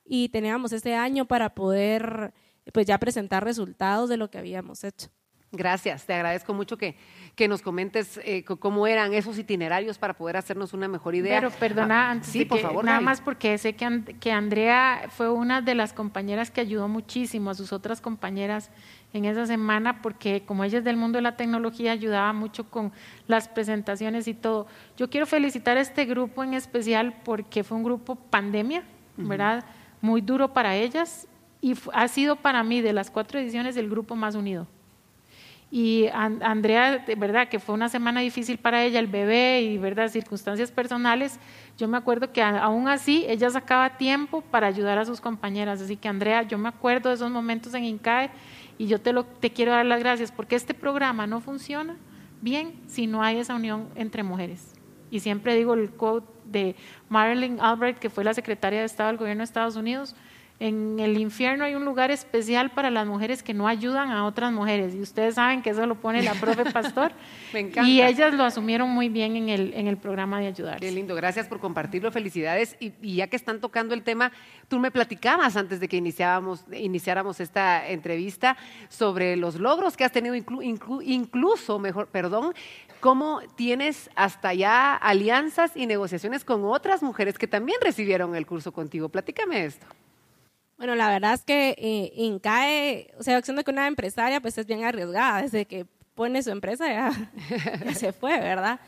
y teníamos ese año para poder, pues ya presentar resultados de lo que habíamos hecho. Gracias, te agradezco mucho que, que nos comentes eh, cómo eran esos itinerarios para poder hacernos una mejor idea. Pero perdona, ah, antes sí, por favor, nada más porque sé que, que Andrea fue una de las compañeras que ayudó muchísimo a sus otras compañeras en esa semana, porque como ella es del mundo de la tecnología, ayudaba mucho con las presentaciones y todo. Yo quiero felicitar a este grupo en especial porque fue un grupo pandemia, ¿verdad? Muy duro para ellas y ha sido para mí de las cuatro ediciones el grupo más unido Y Andrea, de verdad que fue una semana difícil para ella, el bebé y verdad circunstancias personales. Yo me acuerdo que aún así ella sacaba tiempo para ayudar a sus compañeras. Así que Andrea, yo me acuerdo de esos momentos en INCAE y yo te, lo, te quiero dar las gracias porque este programa no funciona bien si no hay esa unión entre mujeres. Y siempre digo el quote de Marilyn Albright, que fue la secretaria de Estado del Gobierno de Estados Unidos, en el infierno hay un lugar especial para las mujeres que no ayudan a otras mujeres. Y ustedes saben que eso lo pone la profe Pastor. Me encanta. Y ellas lo asumieron muy bien en el, en el programa de ayudar. Qué lindo. Gracias por compartirlo. Felicidades. Y, ya que están tocando el tema, tú me platicabas antes de que iniciáramos, iniciáramos esta entrevista sobre los logros que has tenido, incluso, mejor, perdón, cómo tienes hasta ya alianzas y negociaciones con otras mujeres que también recibieron el curso contigo. Platícame esto. Bueno, la verdad es que eh, INCAE, o sea, de que una empresaria pues es bien arriesgada, desde que pone su empresa ya, se fue, ¿verdad?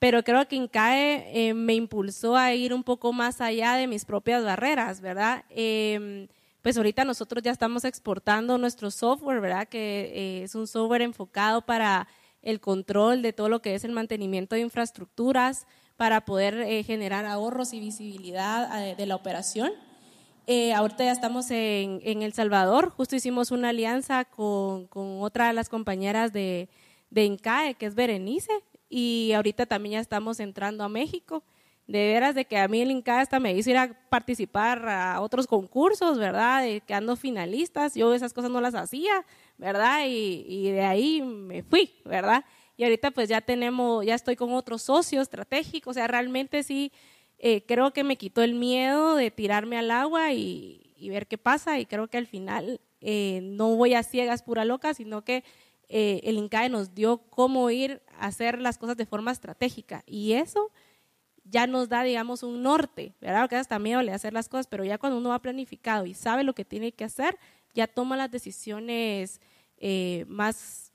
Pero creo que INCAE eh, me impulsó a ir un poco más allá de mis propias barreras, ¿verdad? Em, pues ahorita nosotros ya estamos exportando nuestro software, ¿verdad? Que eh, es un software enfocado para el control de todo lo que es el mantenimiento de infraestructuras, para poder generar ahorros y visibilidad de la operación. Eh, ahorita ya estamos en, El Salvador, justo hicimos una alianza con, otra de las compañeras de, de INCAE, que es Berenice, y ahorita también ya estamos entrando a México. De veras de que a mí el INCAE hasta me hizo ir a participar a otros concursos, ¿verdad? De, quedando finalistas, yo esas cosas no las hacía, ¿verdad? Y, y de ahí me fui, ¿verdad? Y ahorita pues ya tenemos, ya estoy con otros socios estratégicos, o sea, realmente sí eh, creo que me quitó el miedo de tirarme al agua y, ver qué pasa y creo que al final eh, no voy a ciegas pura loca, sino que eh, el INCAE nos dio cómo ir a hacer las cosas de forma estratégica y eso ya nos da, digamos, un norte, ¿verdad? Porque hasta miedo le hacer las cosas, pero ya cuando uno va planificado y sabe lo que tiene que hacer, ya toma las decisiones más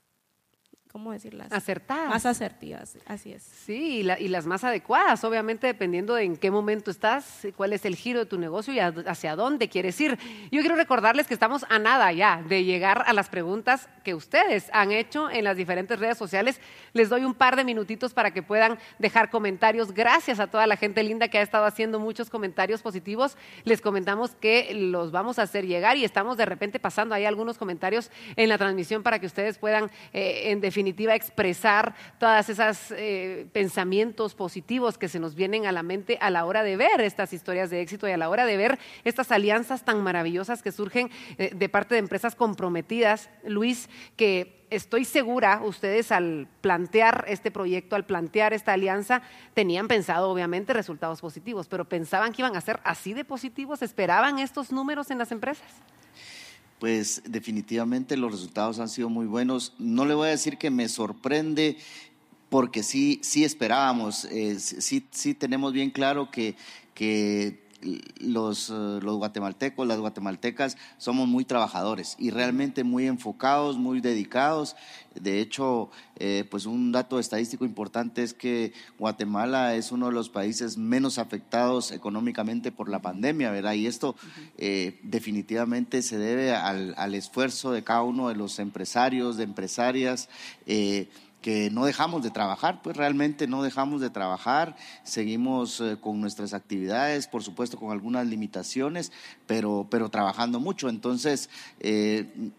¿cómo decirlas? Acertadas. Más asertivas, así es. Sí, y, las más adecuadas, obviamente dependiendo de en qué momento estás, cuál es el giro de tu negocio y hacia dónde quieres ir. Yo quiero recordarles que estamos a nada ya de llegar a las preguntas que ustedes han hecho en las diferentes redes sociales. Les doy un par de minutitos para que puedan dejar comentarios. Gracias a toda la gente linda que ha estado haciendo muchos comentarios positivos. Les comentamos que los vamos a hacer llegar y estamos de repente pasando ahí algunos comentarios en la transmisión para que ustedes puedan, eh, en definitiva, definitiva expresar todas esas eh, pensamientos positivos que se nos vienen a la mente a la hora de ver estas historias de éxito y a la hora de ver estas alianzas tan maravillosas que surgen eh, de parte de empresas comprometidas, Luis, que estoy segura, ustedes al plantear este proyecto, al plantear esta alianza, tenían pensado obviamente resultados positivos, pero pensaban que iban a ser así de positivos, esperaban estos números en las empresas pues definitivamente los resultados han sido muy buenos. No le voy a decir que me sorprende porque sí, sí esperábamos, eh, sí, sí tenemos bien claro que, que los, eh, los guatemaltecos, las guatemaltecas, somos muy trabajadores y realmente muy enfocados, muy dedicados. De hecho, eh, pues un dato estadístico importante es que Guatemala es uno de los países menos afectados económicamente por la pandemia, ¿verdad? Y esto eh, definitivamente se debe al, al, esfuerzo de cada uno de los empresarios, de empresarias que no dejamos de trabajar, pues realmente no dejamos de trabajar, seguimos eh, con nuestras actividades, por supuesto con algunas limitaciones, pero, pero trabajando mucho. Entonces, eh,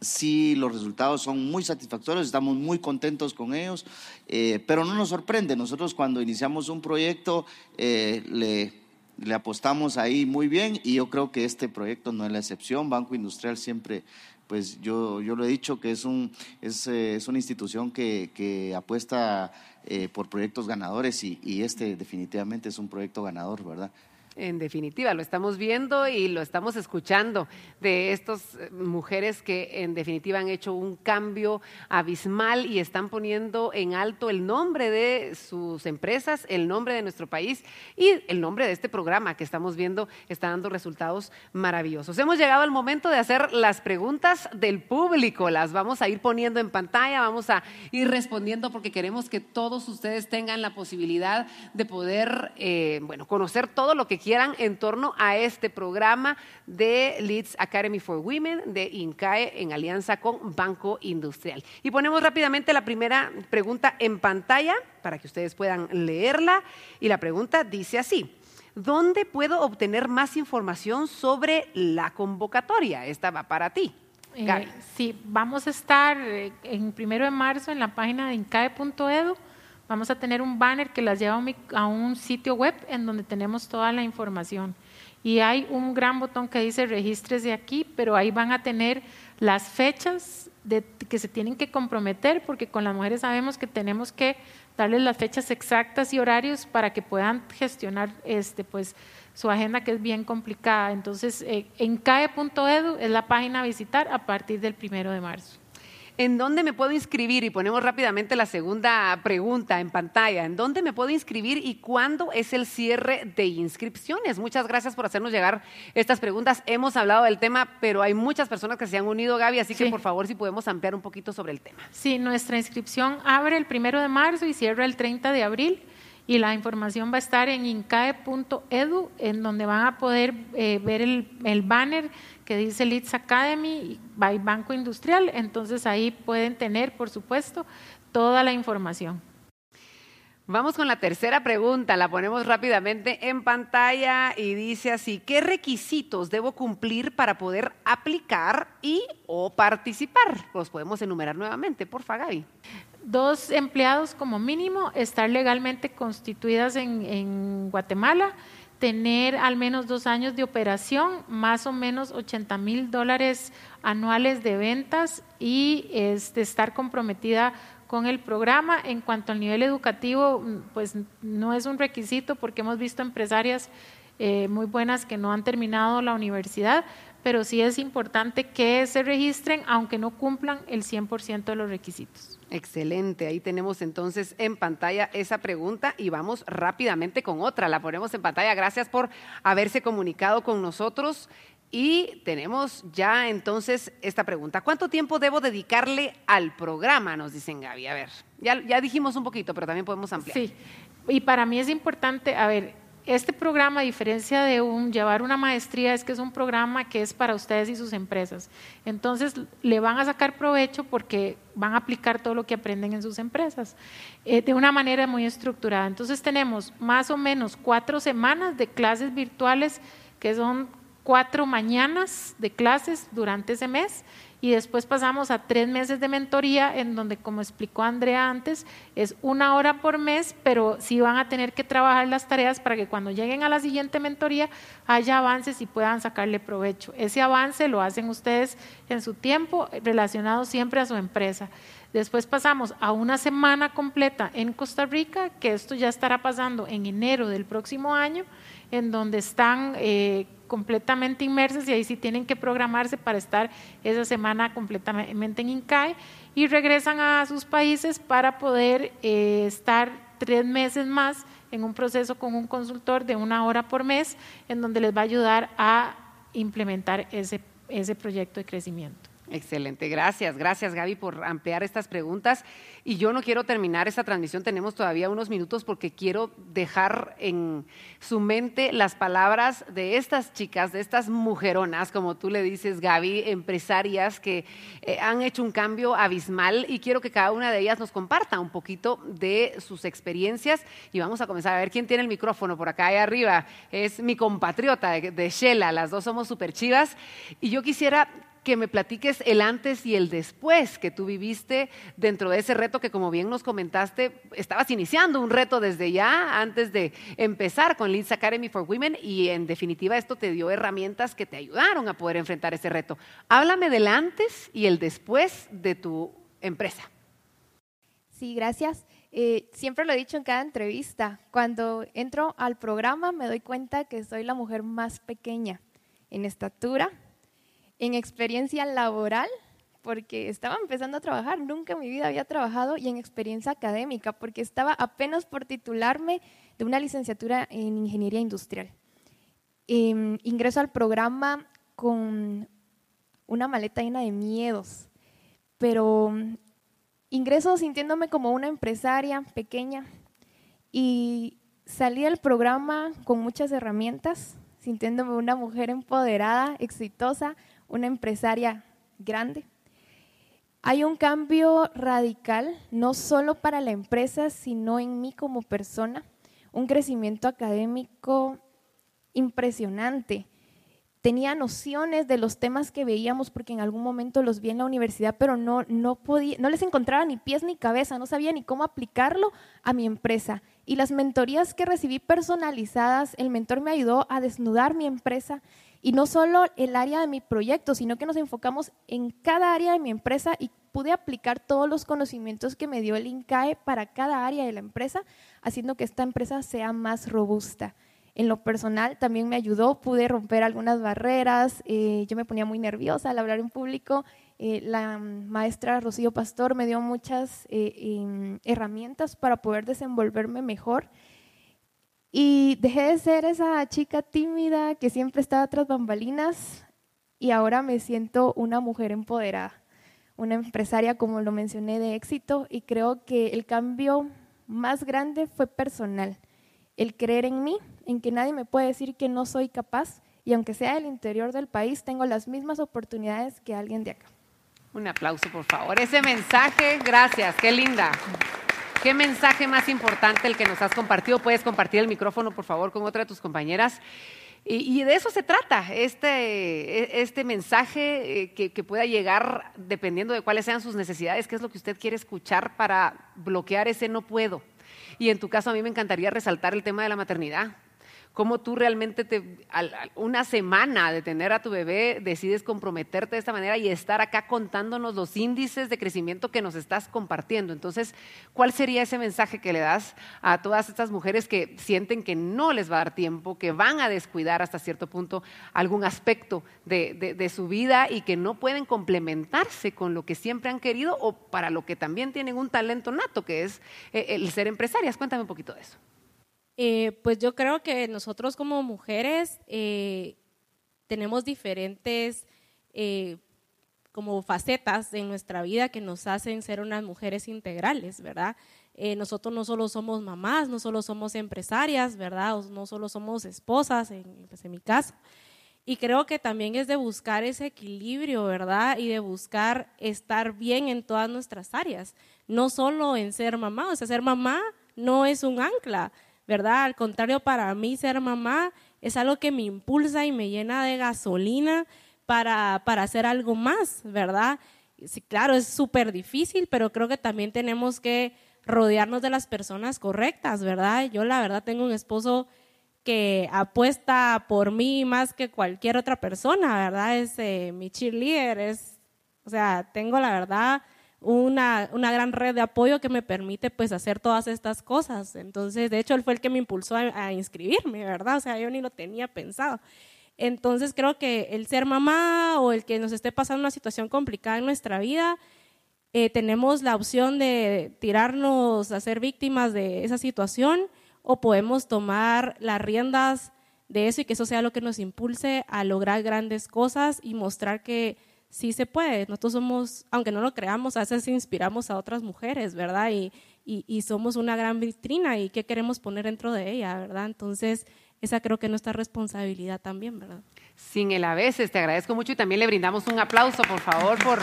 sí, los resultados son muy satisfactorios, estamos muy contentos con ellos, eh, pero no nos sorprende. Nosotros cuando iniciamos un proyecto le, le apostamos ahí muy bien y yo creo que este proyecto no es la excepción. Banco Industrial siempre pues yo, yo lo he dicho que es, un, es, eh, es una institución que, que apuesta eh, por proyectos ganadores y, y este definitivamente es un proyecto ganador, ¿verdad? En definitiva, lo estamos viendo y lo estamos escuchando de estas eh, mujeres que en definitiva han hecho un cambio abismal y están poniendo en alto el nombre de sus empresas, el nombre de nuestro país y el nombre de este programa que estamos viendo está dando resultados maravillosos. Hemos llegado al momento de hacer las preguntas del público, las vamos a ir poniendo en pantalla, vamos a ir respondiendo porque queremos que todos ustedes tengan la posibilidad de poder, eh, bueno, conocer todo lo que quieran en torno a este programa de Leeds Academy for Women de INCAE en alianza con Banco Industrial. Y ponemos rápidamente la primera pregunta en pantalla para que ustedes puedan leerla. Y la pregunta dice así. ¿Dónde puedo obtener más información sobre la convocatoria? Esta va para ti. Eh, sí, vamos a estar eh, en primero de marzo en la página de incae.edu. Vamos a tener un banner que las lleva a un sitio web en donde tenemos toda la información. Y hay un gran botón que dice registres de aquí, pero ahí van a tener las fechas de, que se tienen que comprometer, porque con las mujeres sabemos que tenemos que darles las fechas exactas y horarios para que puedan gestionar este, pues, su agenda que es bien complicada. Entonces, eh, en cae.edu es la página a visitar a partir del primero de marzo. ¿En dónde me puedo inscribir? Y ponemos rápidamente la segunda pregunta en pantalla. ¿En dónde me puedo inscribir y cuándo es el cierre de inscripciones? Muchas gracias por hacernos llegar estas preguntas. Hemos hablado del tema, pero hay muchas personas que se han unido, Gaby, así que por favor si podemos ampliar un poquito sobre el tema. Sí, nuestra inscripción abre el primero de marzo y cierra el 30 de abril y la información va a estar en incae.edu, en donde van a poder eh, ver el, banner que dice Leeds Academy by Banco Industrial. Entonces ahí pueden tener, por supuesto, toda la información. Vamos con la tercera pregunta, la ponemos rápidamente en pantalla y dice así, ¿qué requisitos debo cumplir para poder aplicar y o participar? Los podemos enumerar nuevamente, por favor, Gaby dos empleados como mínimo, estar legalmente constituidas en, Guatemala, tener al menos dos años de operación, más o menos 80 mil dólares anuales de ventas y este, estar comprometida con el programa. En cuanto al nivel educativo, pues no es un requisito porque hemos visto empresarias eh, muy buenas que no han terminado la universidad, pero sí es importante que se registren aunque no cumplan el 100% de los requisitos. Excelente, ahí tenemos entonces en pantalla esa pregunta y vamos rápidamente con otra. La ponemos en pantalla. Gracias por haberse comunicado con nosotros. Y tenemos ya entonces esta pregunta. ¿Cuánto tiempo debo dedicarle al programa? Nos dicen Gaby. A ver, ya, ya dijimos un poquito, pero también podemos ampliar. Sí, y para mí es importante, a ver, este programa, a diferencia de un llevar una maestría, es que es un programa que es para ustedes y sus empresas. Entonces, le van a sacar provecho porque van a aplicar todo lo que aprenden en sus empresas eh, de una manera muy estructurada. Entonces, tenemos más o menos cuatro semanas de clases virtuales, que son cuatro mañanas de clases durante ese mes y después pasamos a tres meses de mentoría en donde, como explicó Andrea antes, es una hora por mes, pero sí van a tener que trabajar las tareas para que cuando lleguen a la siguiente mentoría haya avances y puedan sacarle provecho. Ese avance lo hacen ustedes en su tiempo relacionado siempre a su empresa. Después pasamos a una semana completa en Costa Rica, que esto ya estará pasando en enero del próximo año, en donde están... Eh, completamente inmersas y ahí sí tienen que programarse para estar esa semana completamente en INCAE y regresan a sus países para poder eh, estar tres meses más en un proceso con un consultor de una hora por mes en donde les va a ayudar a implementar ese, ese proyecto de crecimiento. Excelente, gracias, gracias Gaby por ampliar estas preguntas. Y yo no quiero terminar esta transmisión, tenemos todavía unos minutos porque quiero dejar en su mente las palabras de estas chicas, de estas mujeronas, como tú le dices Gaby, empresarias que eh, han hecho un cambio abismal y quiero que cada una de ellas nos comparta un poquito de sus experiencias y vamos a comenzar a ver quién tiene el micrófono por acá allá arriba. Es mi compatriota de, de Shela, las dos somos súper chivas y yo quisiera que me platiques el antes y el después que tú viviste dentro de ese reto que como bien nos comentaste, estabas iniciando un reto desde ya antes de empezar con Leeds Academy for Women y en definitiva esto te dio herramientas que te ayudaron a poder enfrentar ese reto. Háblame del antes y el después de tu empresa. Sí, gracias. Eh, siempre lo he dicho en cada entrevista, cuando entro al programa me doy cuenta que soy la mujer más pequeña en estatura, en experiencia laboral, porque estaba empezando a trabajar, nunca en mi vida había trabajado, y en experiencia académica, porque estaba apenas por titularme de una licenciatura en ingeniería industrial. Em, ingreso al programa con una maleta llena de miedos, pero ingreso sintiéndome como una empresaria pequeña y salí del programa con muchas herramientas, sintiéndome una mujer empoderada, exitosa, una empresaria grande. Hay un cambio radical, no solo para la empresa, sino en mí como persona, un crecimiento académico impresionante. Tenía nociones de los temas que veíamos porque en algún momento los vi en la universidad, pero no, no, podía, no les encontraba ni pies ni cabeza, no sabía ni cómo aplicarlo a mi empresa. Y las mentorías que recibí personalizadas, el mentor me ayudó a desnudar mi empresa y no solo el área de mi proyecto, sino que nos enfocamos en cada área de mi empresa y pude aplicar todos los conocimientos que me dio el INCAE para cada área de la empresa, haciendo que esta empresa sea más robusta. En lo personal también me ayudó, pude romper algunas barreras, eh, yo me ponía muy nerviosa al hablar en público, eh, la maestra Rocío Pastor me dio muchas eh, em, herramientas para poder desenvolverme mejor. Y dejé de ser esa chica tímida que siempre estaba tras bambalinas y ahora me siento una mujer empoderada, una empresaria, como lo mencioné, de éxito. Y creo que el cambio más grande fue personal, el creer en mí, en que nadie me puede decir que no soy capaz y aunque sea del interior del país, tengo las mismas oportunidades que alguien de acá. Un aplauso, por favor. Ese mensaje, gracias, qué linda. ¿Qué mensaje más importante el que nos has compartido? Puedes compartir el micrófono, por favor, con otra de tus compañeras. Y, de eso se trata, este, e, este mensaje eh, que, que, pueda llegar dependiendo de cuáles sean sus necesidades, qué es lo que usted quiere escuchar para bloquear ese no puedo. Y en tu caso a mí me encantaría resaltar el tema de la maternidad cómo tú realmente te, una semana de tener a tu bebé decides comprometerte de esta manera y estar acá contándonos los índices de crecimiento que nos estás compartiendo. Entonces, ¿cuál sería ese mensaje que le das a todas estas mujeres que sienten que no les va a dar tiempo, que van a descuidar hasta cierto punto algún aspecto de, su vida y que no pueden complementarse con lo que siempre han querido o para lo que también tienen un talento nato, que es eh, el ser empresarias? Cuéntame un poquito de eso. Eh, pues yo creo que nosotros como mujeres eh, tenemos diferentes eh, como facetas en nuestra vida que nos hacen ser unas mujeres integrales, ¿verdad? nosotros no solo somos mamás, no solo somos empresarias, ¿verdad? no solo somos esposas, en, pues en mi caso. Y creo que también es de buscar ese equilibrio, ¿verdad? Y de buscar estar bien en todas nuestras áreas, no solo en ser mamá, o sea, ser mamá no es un ancla, ¿verdad? Al contrario, para mí ser mamá es algo que me impulsa y me llena de gasolina para, para hacer algo más, ¿verdad? Sí, claro, es súper difícil, pero creo que también tenemos que rodearnos de las personas correctas, ¿verdad? Yo la verdad tengo un esposo que apuesta por mí más que cualquier otra persona, ¿verdad? Es eh, mi cheerleader, es, o sea, tengo la verdad una, una, gran red de apoyo que me permite pues hacer todas estas cosas. Entonces, de hecho, él fue el que me impulsó a, inscribirme, ¿verdad? O sea, yo ni lo tenía pensado. Entonces, creo que el ser mamá o el que nos esté pasando una situación complicada en nuestra vida, eh, tenemos la opción de tirarnos a ser víctimas de esa situación o podemos tomar las riendas de eso y que eso sea lo que nos impulse a lograr grandes cosas y mostrar que sí se puede. Nosotros somos, aunque no lo creamos, a veces inspiramos a otras mujeres, ¿verdad? Y, y, somos una gran vitrina y qué queremos poner dentro de ella, ¿verdad? Entonces, esa creo que es nuestra responsabilidad también, ¿verdad? Sin el a veces, te agradezco mucho y también le brindamos un aplauso, por favor, por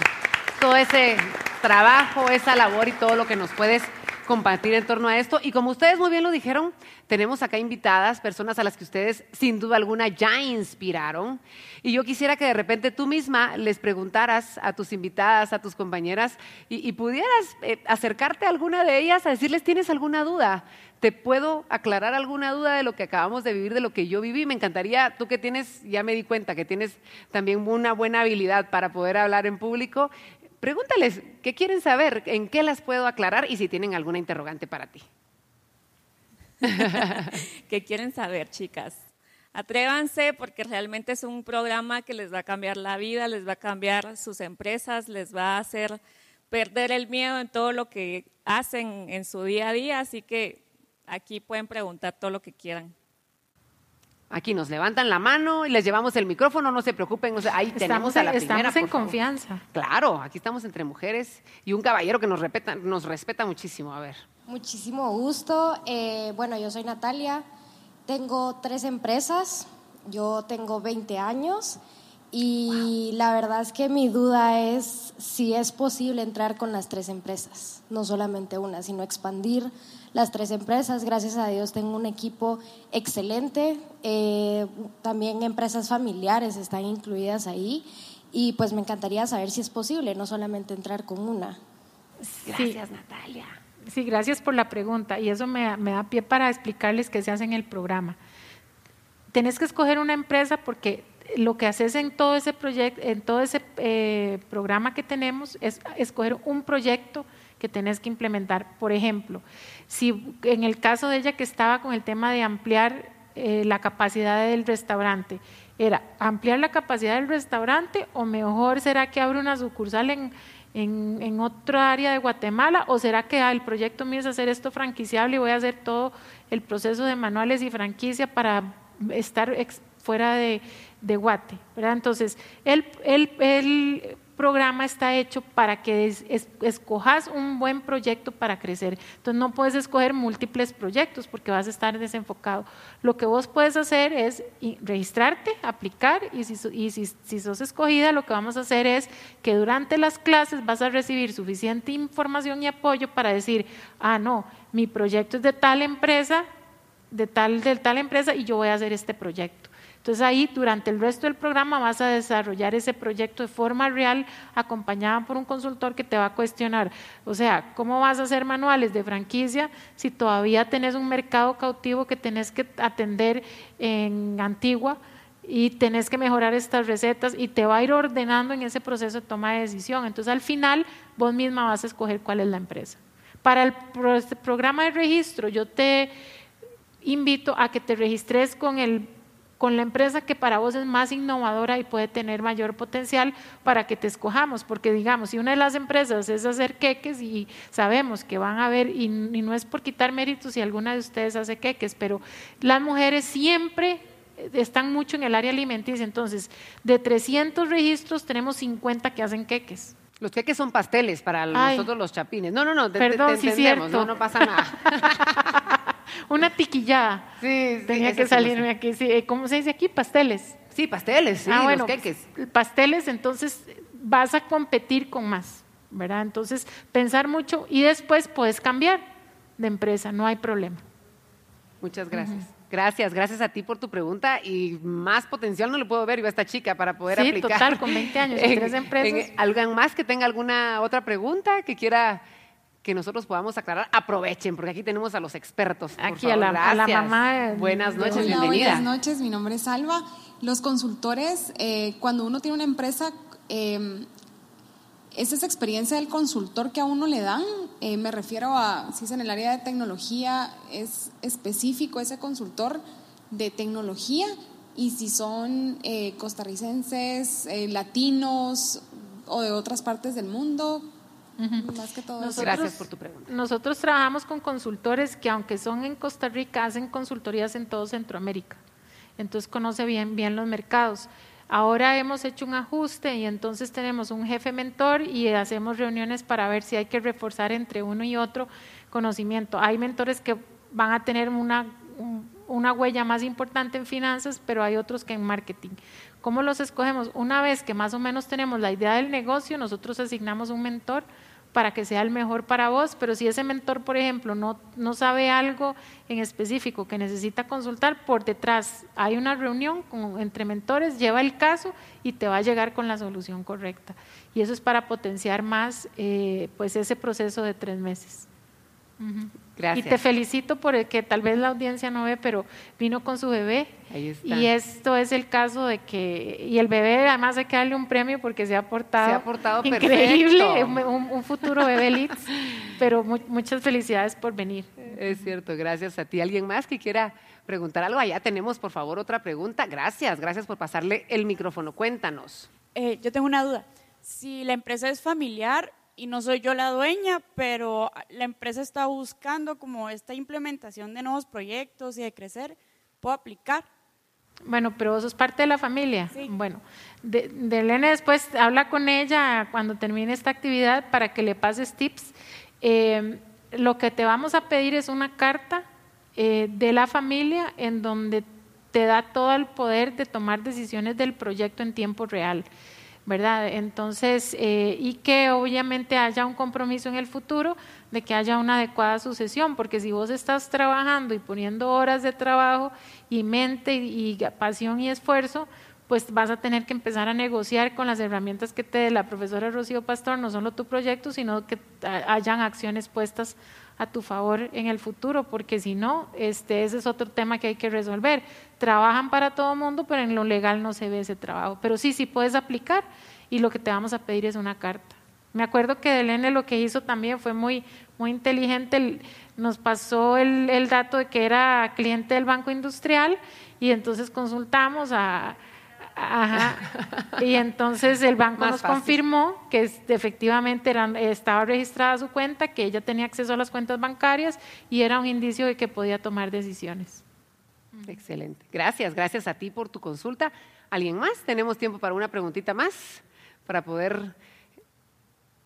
todo ese trabajo, esa labor y todo lo que nos puedes compartir en torno a esto. Y como ustedes muy bien lo dijeron, tenemos acá invitadas, personas a las que ustedes sin duda alguna ya inspiraron. Y yo quisiera que de repente tú misma les preguntaras a tus invitadas, a tus compañeras, y, pudieras eh, acercarte a alguna de ellas a decirles, ¿tienes alguna duda? ¿Te puedo aclarar alguna duda de lo que acabamos de vivir, de lo que yo viví? Me encantaría, tú que tienes, ya me di cuenta que tienes también una buena habilidad para poder hablar en público, Pregúntales qué quieren saber, en qué las puedo aclarar y si tienen alguna interrogante para ti. ¿Qué quieren saber, chicas? Atrévanse porque realmente es un programa que les va a cambiar la vida, les va a cambiar sus empresas, les va a hacer perder el miedo en todo lo que hacen en su día a día, así que aquí pueden preguntar todo lo que quieran. Aquí nos levantan la mano y les llevamos el micrófono, no se preocupen, ahí tenemos a la primera. Estamos en confianza. Claro, aquí estamos entre mujeres y un caballero que nos respeta, nos respeta muchísimo. A ver. Muchísimo gusto. Eh, bueno, yo soy Natalia. Tengo tres empresas. Yo tengo 20 años. Y la verdad es que mi duda es si es posible entrar con las tres empresas, no solamente una, sino expandir las tres empresas. Gracias a Dios tengo un equipo excelente, eh, también empresas familiares están incluidas ahí y pues me encantaría saber si es posible, no solamente entrar con una. Gracias, Natalia. Sí, gracias por la pregunta y eso me, me da pie para explicarles qué se hace en el programa. Tenés que escoger una empresa porque lo que haces en todo ese proyecto, en todo ese eh, programa que tenemos, es escoger un proyecto que tenés que implementar. Por ejemplo, si en el caso de ella que estaba con el tema de ampliar eh, la capacidad del restaurante, era ampliar la capacidad del restaurante o mejor será que abre una sucursal en, en, en otra área de Guatemala o será que ah, el proyecto mío es hacer esto franquiciable y voy a hacer todo el proceso de manuales y franquicia para estar fuera de, de Guate. ¿verdad? Entonces, el, el, programa está hecho para que escojas un buen proyecto para crecer. Entonces, no puedes escoger múltiples proyectos porque vas a estar desenfocado. Lo que vos puedes hacer es registrarte, aplicar y, si, y si, si sos escogida, lo que vamos a hacer es que durante las clases vas a recibir suficiente información y apoyo para decir, ah, no, mi proyecto es de tal empresa, de tal, de tal empresa y yo voy a hacer este proyecto. Entonces ahí durante el resto del programa vas a desarrollar ese proyecto de forma real acompañada por un consultor que te va a cuestionar, o sea, ¿cómo vas a hacer manuales de franquicia si todavía tenés un mercado cautivo que tenés que atender en Antigua? y tenés que mejorar estas recetas y te va a ir ordenando en ese proceso de toma de decisión. Entonces al final vos misma vas a escoger cuál es la empresa. Para el programa de registro yo te invito a que te registres con el con la empresa que para vos es más innovadora y puede tener mayor potencial para que te escojamos, porque digamos, si una de las empresas es hacer queques y sabemos que van a ver, y, no es por quitar méritos si alguna de ustedes hace queques, pero las mujeres siempre están mucho en el área alimenticia, entonces de 300 registros tenemos 50 que hacen queques. Los queques son pasteles para nosotros los chapines. No, no, no, Perdón, sí, cierto. no, no pasa nada. Una tiquillada. Sí, Tenía que salirme aquí. Sí. ¿Cómo se dice aquí? Pasteles. Sí, pasteles, sí, ah, bueno, queques. Pasteles, entonces vas a competir con más, ¿verdad? Entonces, pensar mucho y después puedes cambiar de empresa, no hay problema. Muchas gracias. Gracias, gracias a ti por tu pregunta y más potencial no le puedo ver yo a esta chica para poder sí, aplicar. total, con 20 años en, tres empresas. ¿Alguien más que tenga alguna otra pregunta que quiera que nosotros podamos aclarar? Aprovechen, porque aquí tenemos a los expertos. aquí a, la, mamá. Buenas noches, bienvenida. Buenas noches, mi nombre es Alba. Los consultores, eh, cuando uno tiene una empresa, eh, es esa experiencia del consultor que a uno le dan. Eh, me refiero a, si es en el área de tecnología, es específico ese consultor de tecnología y si son eh, costarricenses, latinos o de otras partes del mundo. Más que todo. Gracias por tu pregunta. Nosotros trabajamos con consultores que aunque son en Costa Rica, hacen consultorías en todo Centroamérica. Entonces conoce bien, bien los mercados. Ahora hemos hecho un ajuste y entonces tenemos un jefe mentor y hacemos reuniones para ver si hay que reforzar entre uno y otro conocimiento. Hay mentores que van a tener una, una huella más importante en finanzas, pero hay otros que en marketing. ¿Cómo los escogemos? Una vez que más o menos tenemos la idea del negocio, nosotros asignamos un mentor para que sea el mejor para vos, pero si ese mentor, por ejemplo, no, no sabe algo en específico que necesita consultar, por detrás hay una reunión entre mentores, lleva el caso y te va a llegar con la solución correcta. Y eso es para potenciar más eh, pues ese proceso de tres meses. Gracias. Y te felicito por el que tal vez la audiencia no ve, pero vino con su bebé. Y esto es el caso de que, y el bebé además hay que darle un premio porque se ha portado, se ha portado increíble, un, futuro bebé Litz, pero muchas felicidades por venir. Es cierto, gracias a ti. ¿Alguien más que quiera preguntar algo? Allá tenemos, por favor, otra pregunta. Gracias, gracias por pasarle el micrófono. Cuéntanos. Eh, yo tengo una duda. Si la empresa es familiar, y no soy yo la dueña, pero la empresa está buscando como esta implementación de nuevos proyectos y de crecer, ¿puedo aplicar? Bueno, pero vos sos parte de la familia. Bueno, de, Elena después habla con ella cuando termine esta actividad para que le pases tips. Eh, lo que te vamos a pedir es una carta eh, de la familia en donde te da todo el poder de tomar decisiones del proyecto en tiempo real. ¿Verdad? Entonces, eh, y que obviamente haya un compromiso en el futuro de que haya una adecuada sucesión, porque si vos estás trabajando y poniendo horas de trabajo y mente y, pasión y esfuerzo, pues vas a tener que empezar a negociar con las herramientas que te dé la profesora Rocío Pastor, no solo tu proyecto, sino que hayan acciones puestas a tu favor en el futuro, porque si no, este, ese es otro tema que hay que resolver. Trabajan para todo el mundo, pero en lo legal no se ve ese trabajo. Pero sí, sí puedes aplicar y lo que te vamos a pedir es una carta. Me acuerdo que Delene lo que hizo también fue muy, muy inteligente. Nos pasó el, el dato de que era cliente del Banco Industrial y entonces consultamos a, Ajá. Y entonces el banco nos confirmó que efectivamente estaba registrada su cuenta, que ella tenía acceso a las cuentas bancarias y era un indicio de que podía tomar decisiones. Excelente. Gracias, gracias a ti por tu consulta. ¿Alguien más? Tenemos tiempo para una preguntita más para poder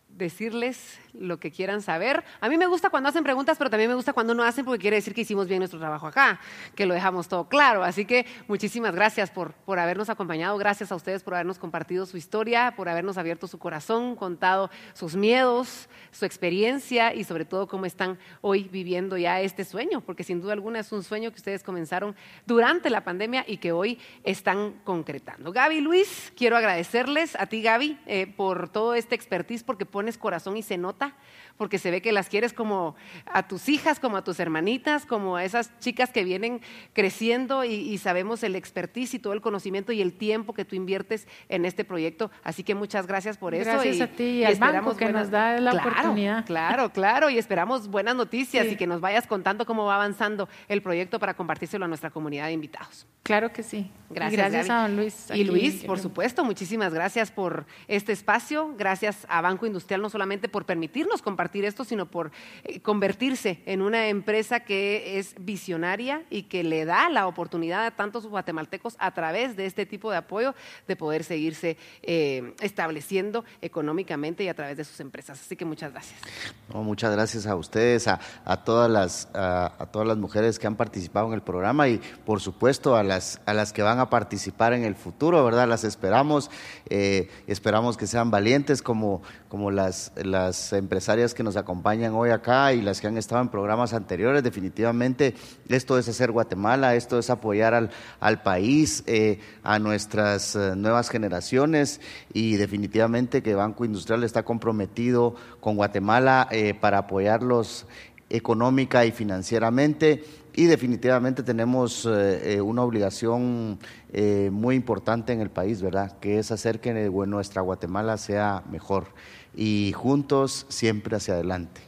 decirles lo que quieran saber. A mí me gusta cuando hacen preguntas, pero también me gusta cuando no hacen porque quiere decir que hicimos bien nuestro trabajo acá, que lo dejamos todo claro. Así que muchísimas gracias por, por habernos acompañado, gracias a ustedes por habernos compartido su historia, por habernos abierto su corazón, contado sus miedos, su experiencia y sobre todo cómo están hoy viviendo ya este sueño, porque sin duda alguna es un sueño que ustedes comenzaron durante la pandemia y que hoy están concretando. Gaby Luis, quiero agradecerles a ti Gaby eh, por todo este expertise porque pones corazón y se nota 对。Porque se ve que las quieres como a tus hijas, como a tus hermanitas, como a esas chicas que vienen creciendo y, sabemos el expertise y todo el conocimiento y el tiempo que tú inviertes en este proyecto. Así que muchas gracias por eso. Gracias a ti y, al banco que nos da la oportunidad. Claro, claro, y esperamos buenas noticias y que nos vayas contando cómo va avanzando el proyecto para compartírselo a nuestra comunidad de invitados. Claro que sí. Gracias, gracias a don Luis. Y Luis, por supuesto, muchísimas gracias por este espacio. Gracias a Banco Industrial no solamente por permitirnos compartir esto, sino por eh, convertirse en una empresa que es visionaria y que le da la oportunidad a tantos guatemaltecos a través de este tipo de apoyo de poder seguirse eh, estableciendo económicamente y a través de sus empresas. Así que muchas gracias. muchas gracias a ustedes, a, todas las, a, todas las mujeres que han participado en el programa y por supuesto a las, a las que van a participar en el futuro, ¿verdad? Las esperamos, eh, esperamos que sean valientes como, como las, las empresarias que nos acompañan hoy acá y las que han estado en programas anteriores. Definitivamente esto es hacer Guatemala, esto es apoyar al, al país, eh, a nuestras eh, nuevas generaciones y definitivamente que Banco Industrial está comprometido con Guatemala eh, para apoyarlos económica y financieramente y definitivamente tenemos una obligación muy importante en el país, ¿verdad? Que es hacer que nuestra Guatemala sea mejor y juntos siempre hacia adelante.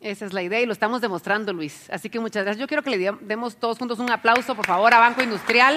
Esa es la idea y lo estamos demostrando, Luis. Así que muchas gracias. Yo quiero que le demos todos juntos un aplauso, por favor, a Banco Industrial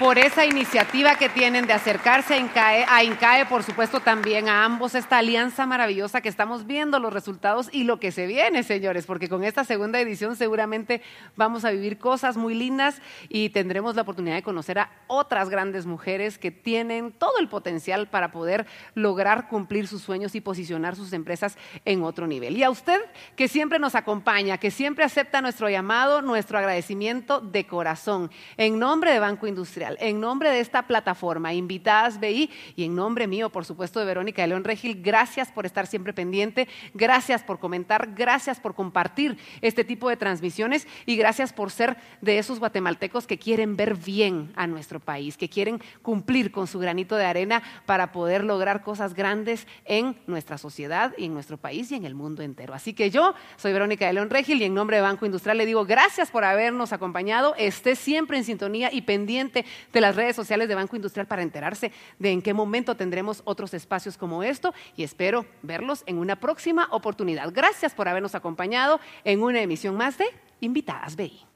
por esa iniciativa que tienen de acercarse a INCAE, a INCAE, por supuesto también a ambos, esta alianza maravillosa que estamos viendo los resultados y lo que se viene, señores, porque con esta segunda edición seguramente vamos a vivir cosas muy lindas y tendremos la oportunidad de conocer a otras grandes mujeres que tienen todo el potencial para poder lograr cumplir sus sueños y posicionar sus empresas en otro nivel. Y a usted que siempre nos acompaña, que siempre acepta nuestro llamado, nuestro agradecimiento de corazón, en nombre de Banco Industrial en nombre de esta plataforma, Invitadas BI, y en nombre mío, por supuesto, de Verónica de León Regil, gracias por estar siempre pendiente, gracias por comentar, gracias por compartir este tipo de transmisiones y gracias por ser de esos guatemaltecos que quieren ver bien a nuestro país, que quieren cumplir con su granito de arena para poder lograr cosas grandes en nuestra sociedad y en nuestro país y en el mundo entero. Así que yo soy Verónica de León Regil y en nombre de Banco Industrial le digo gracias por habernos acompañado, esté siempre en sintonía y pendiente de las redes sociales de Banco Industrial para enterarse de en qué momento tendremos otros espacios como esto y espero verlos en una próxima oportunidad. Gracias por habernos acompañado en una emisión más de Invitadas BI.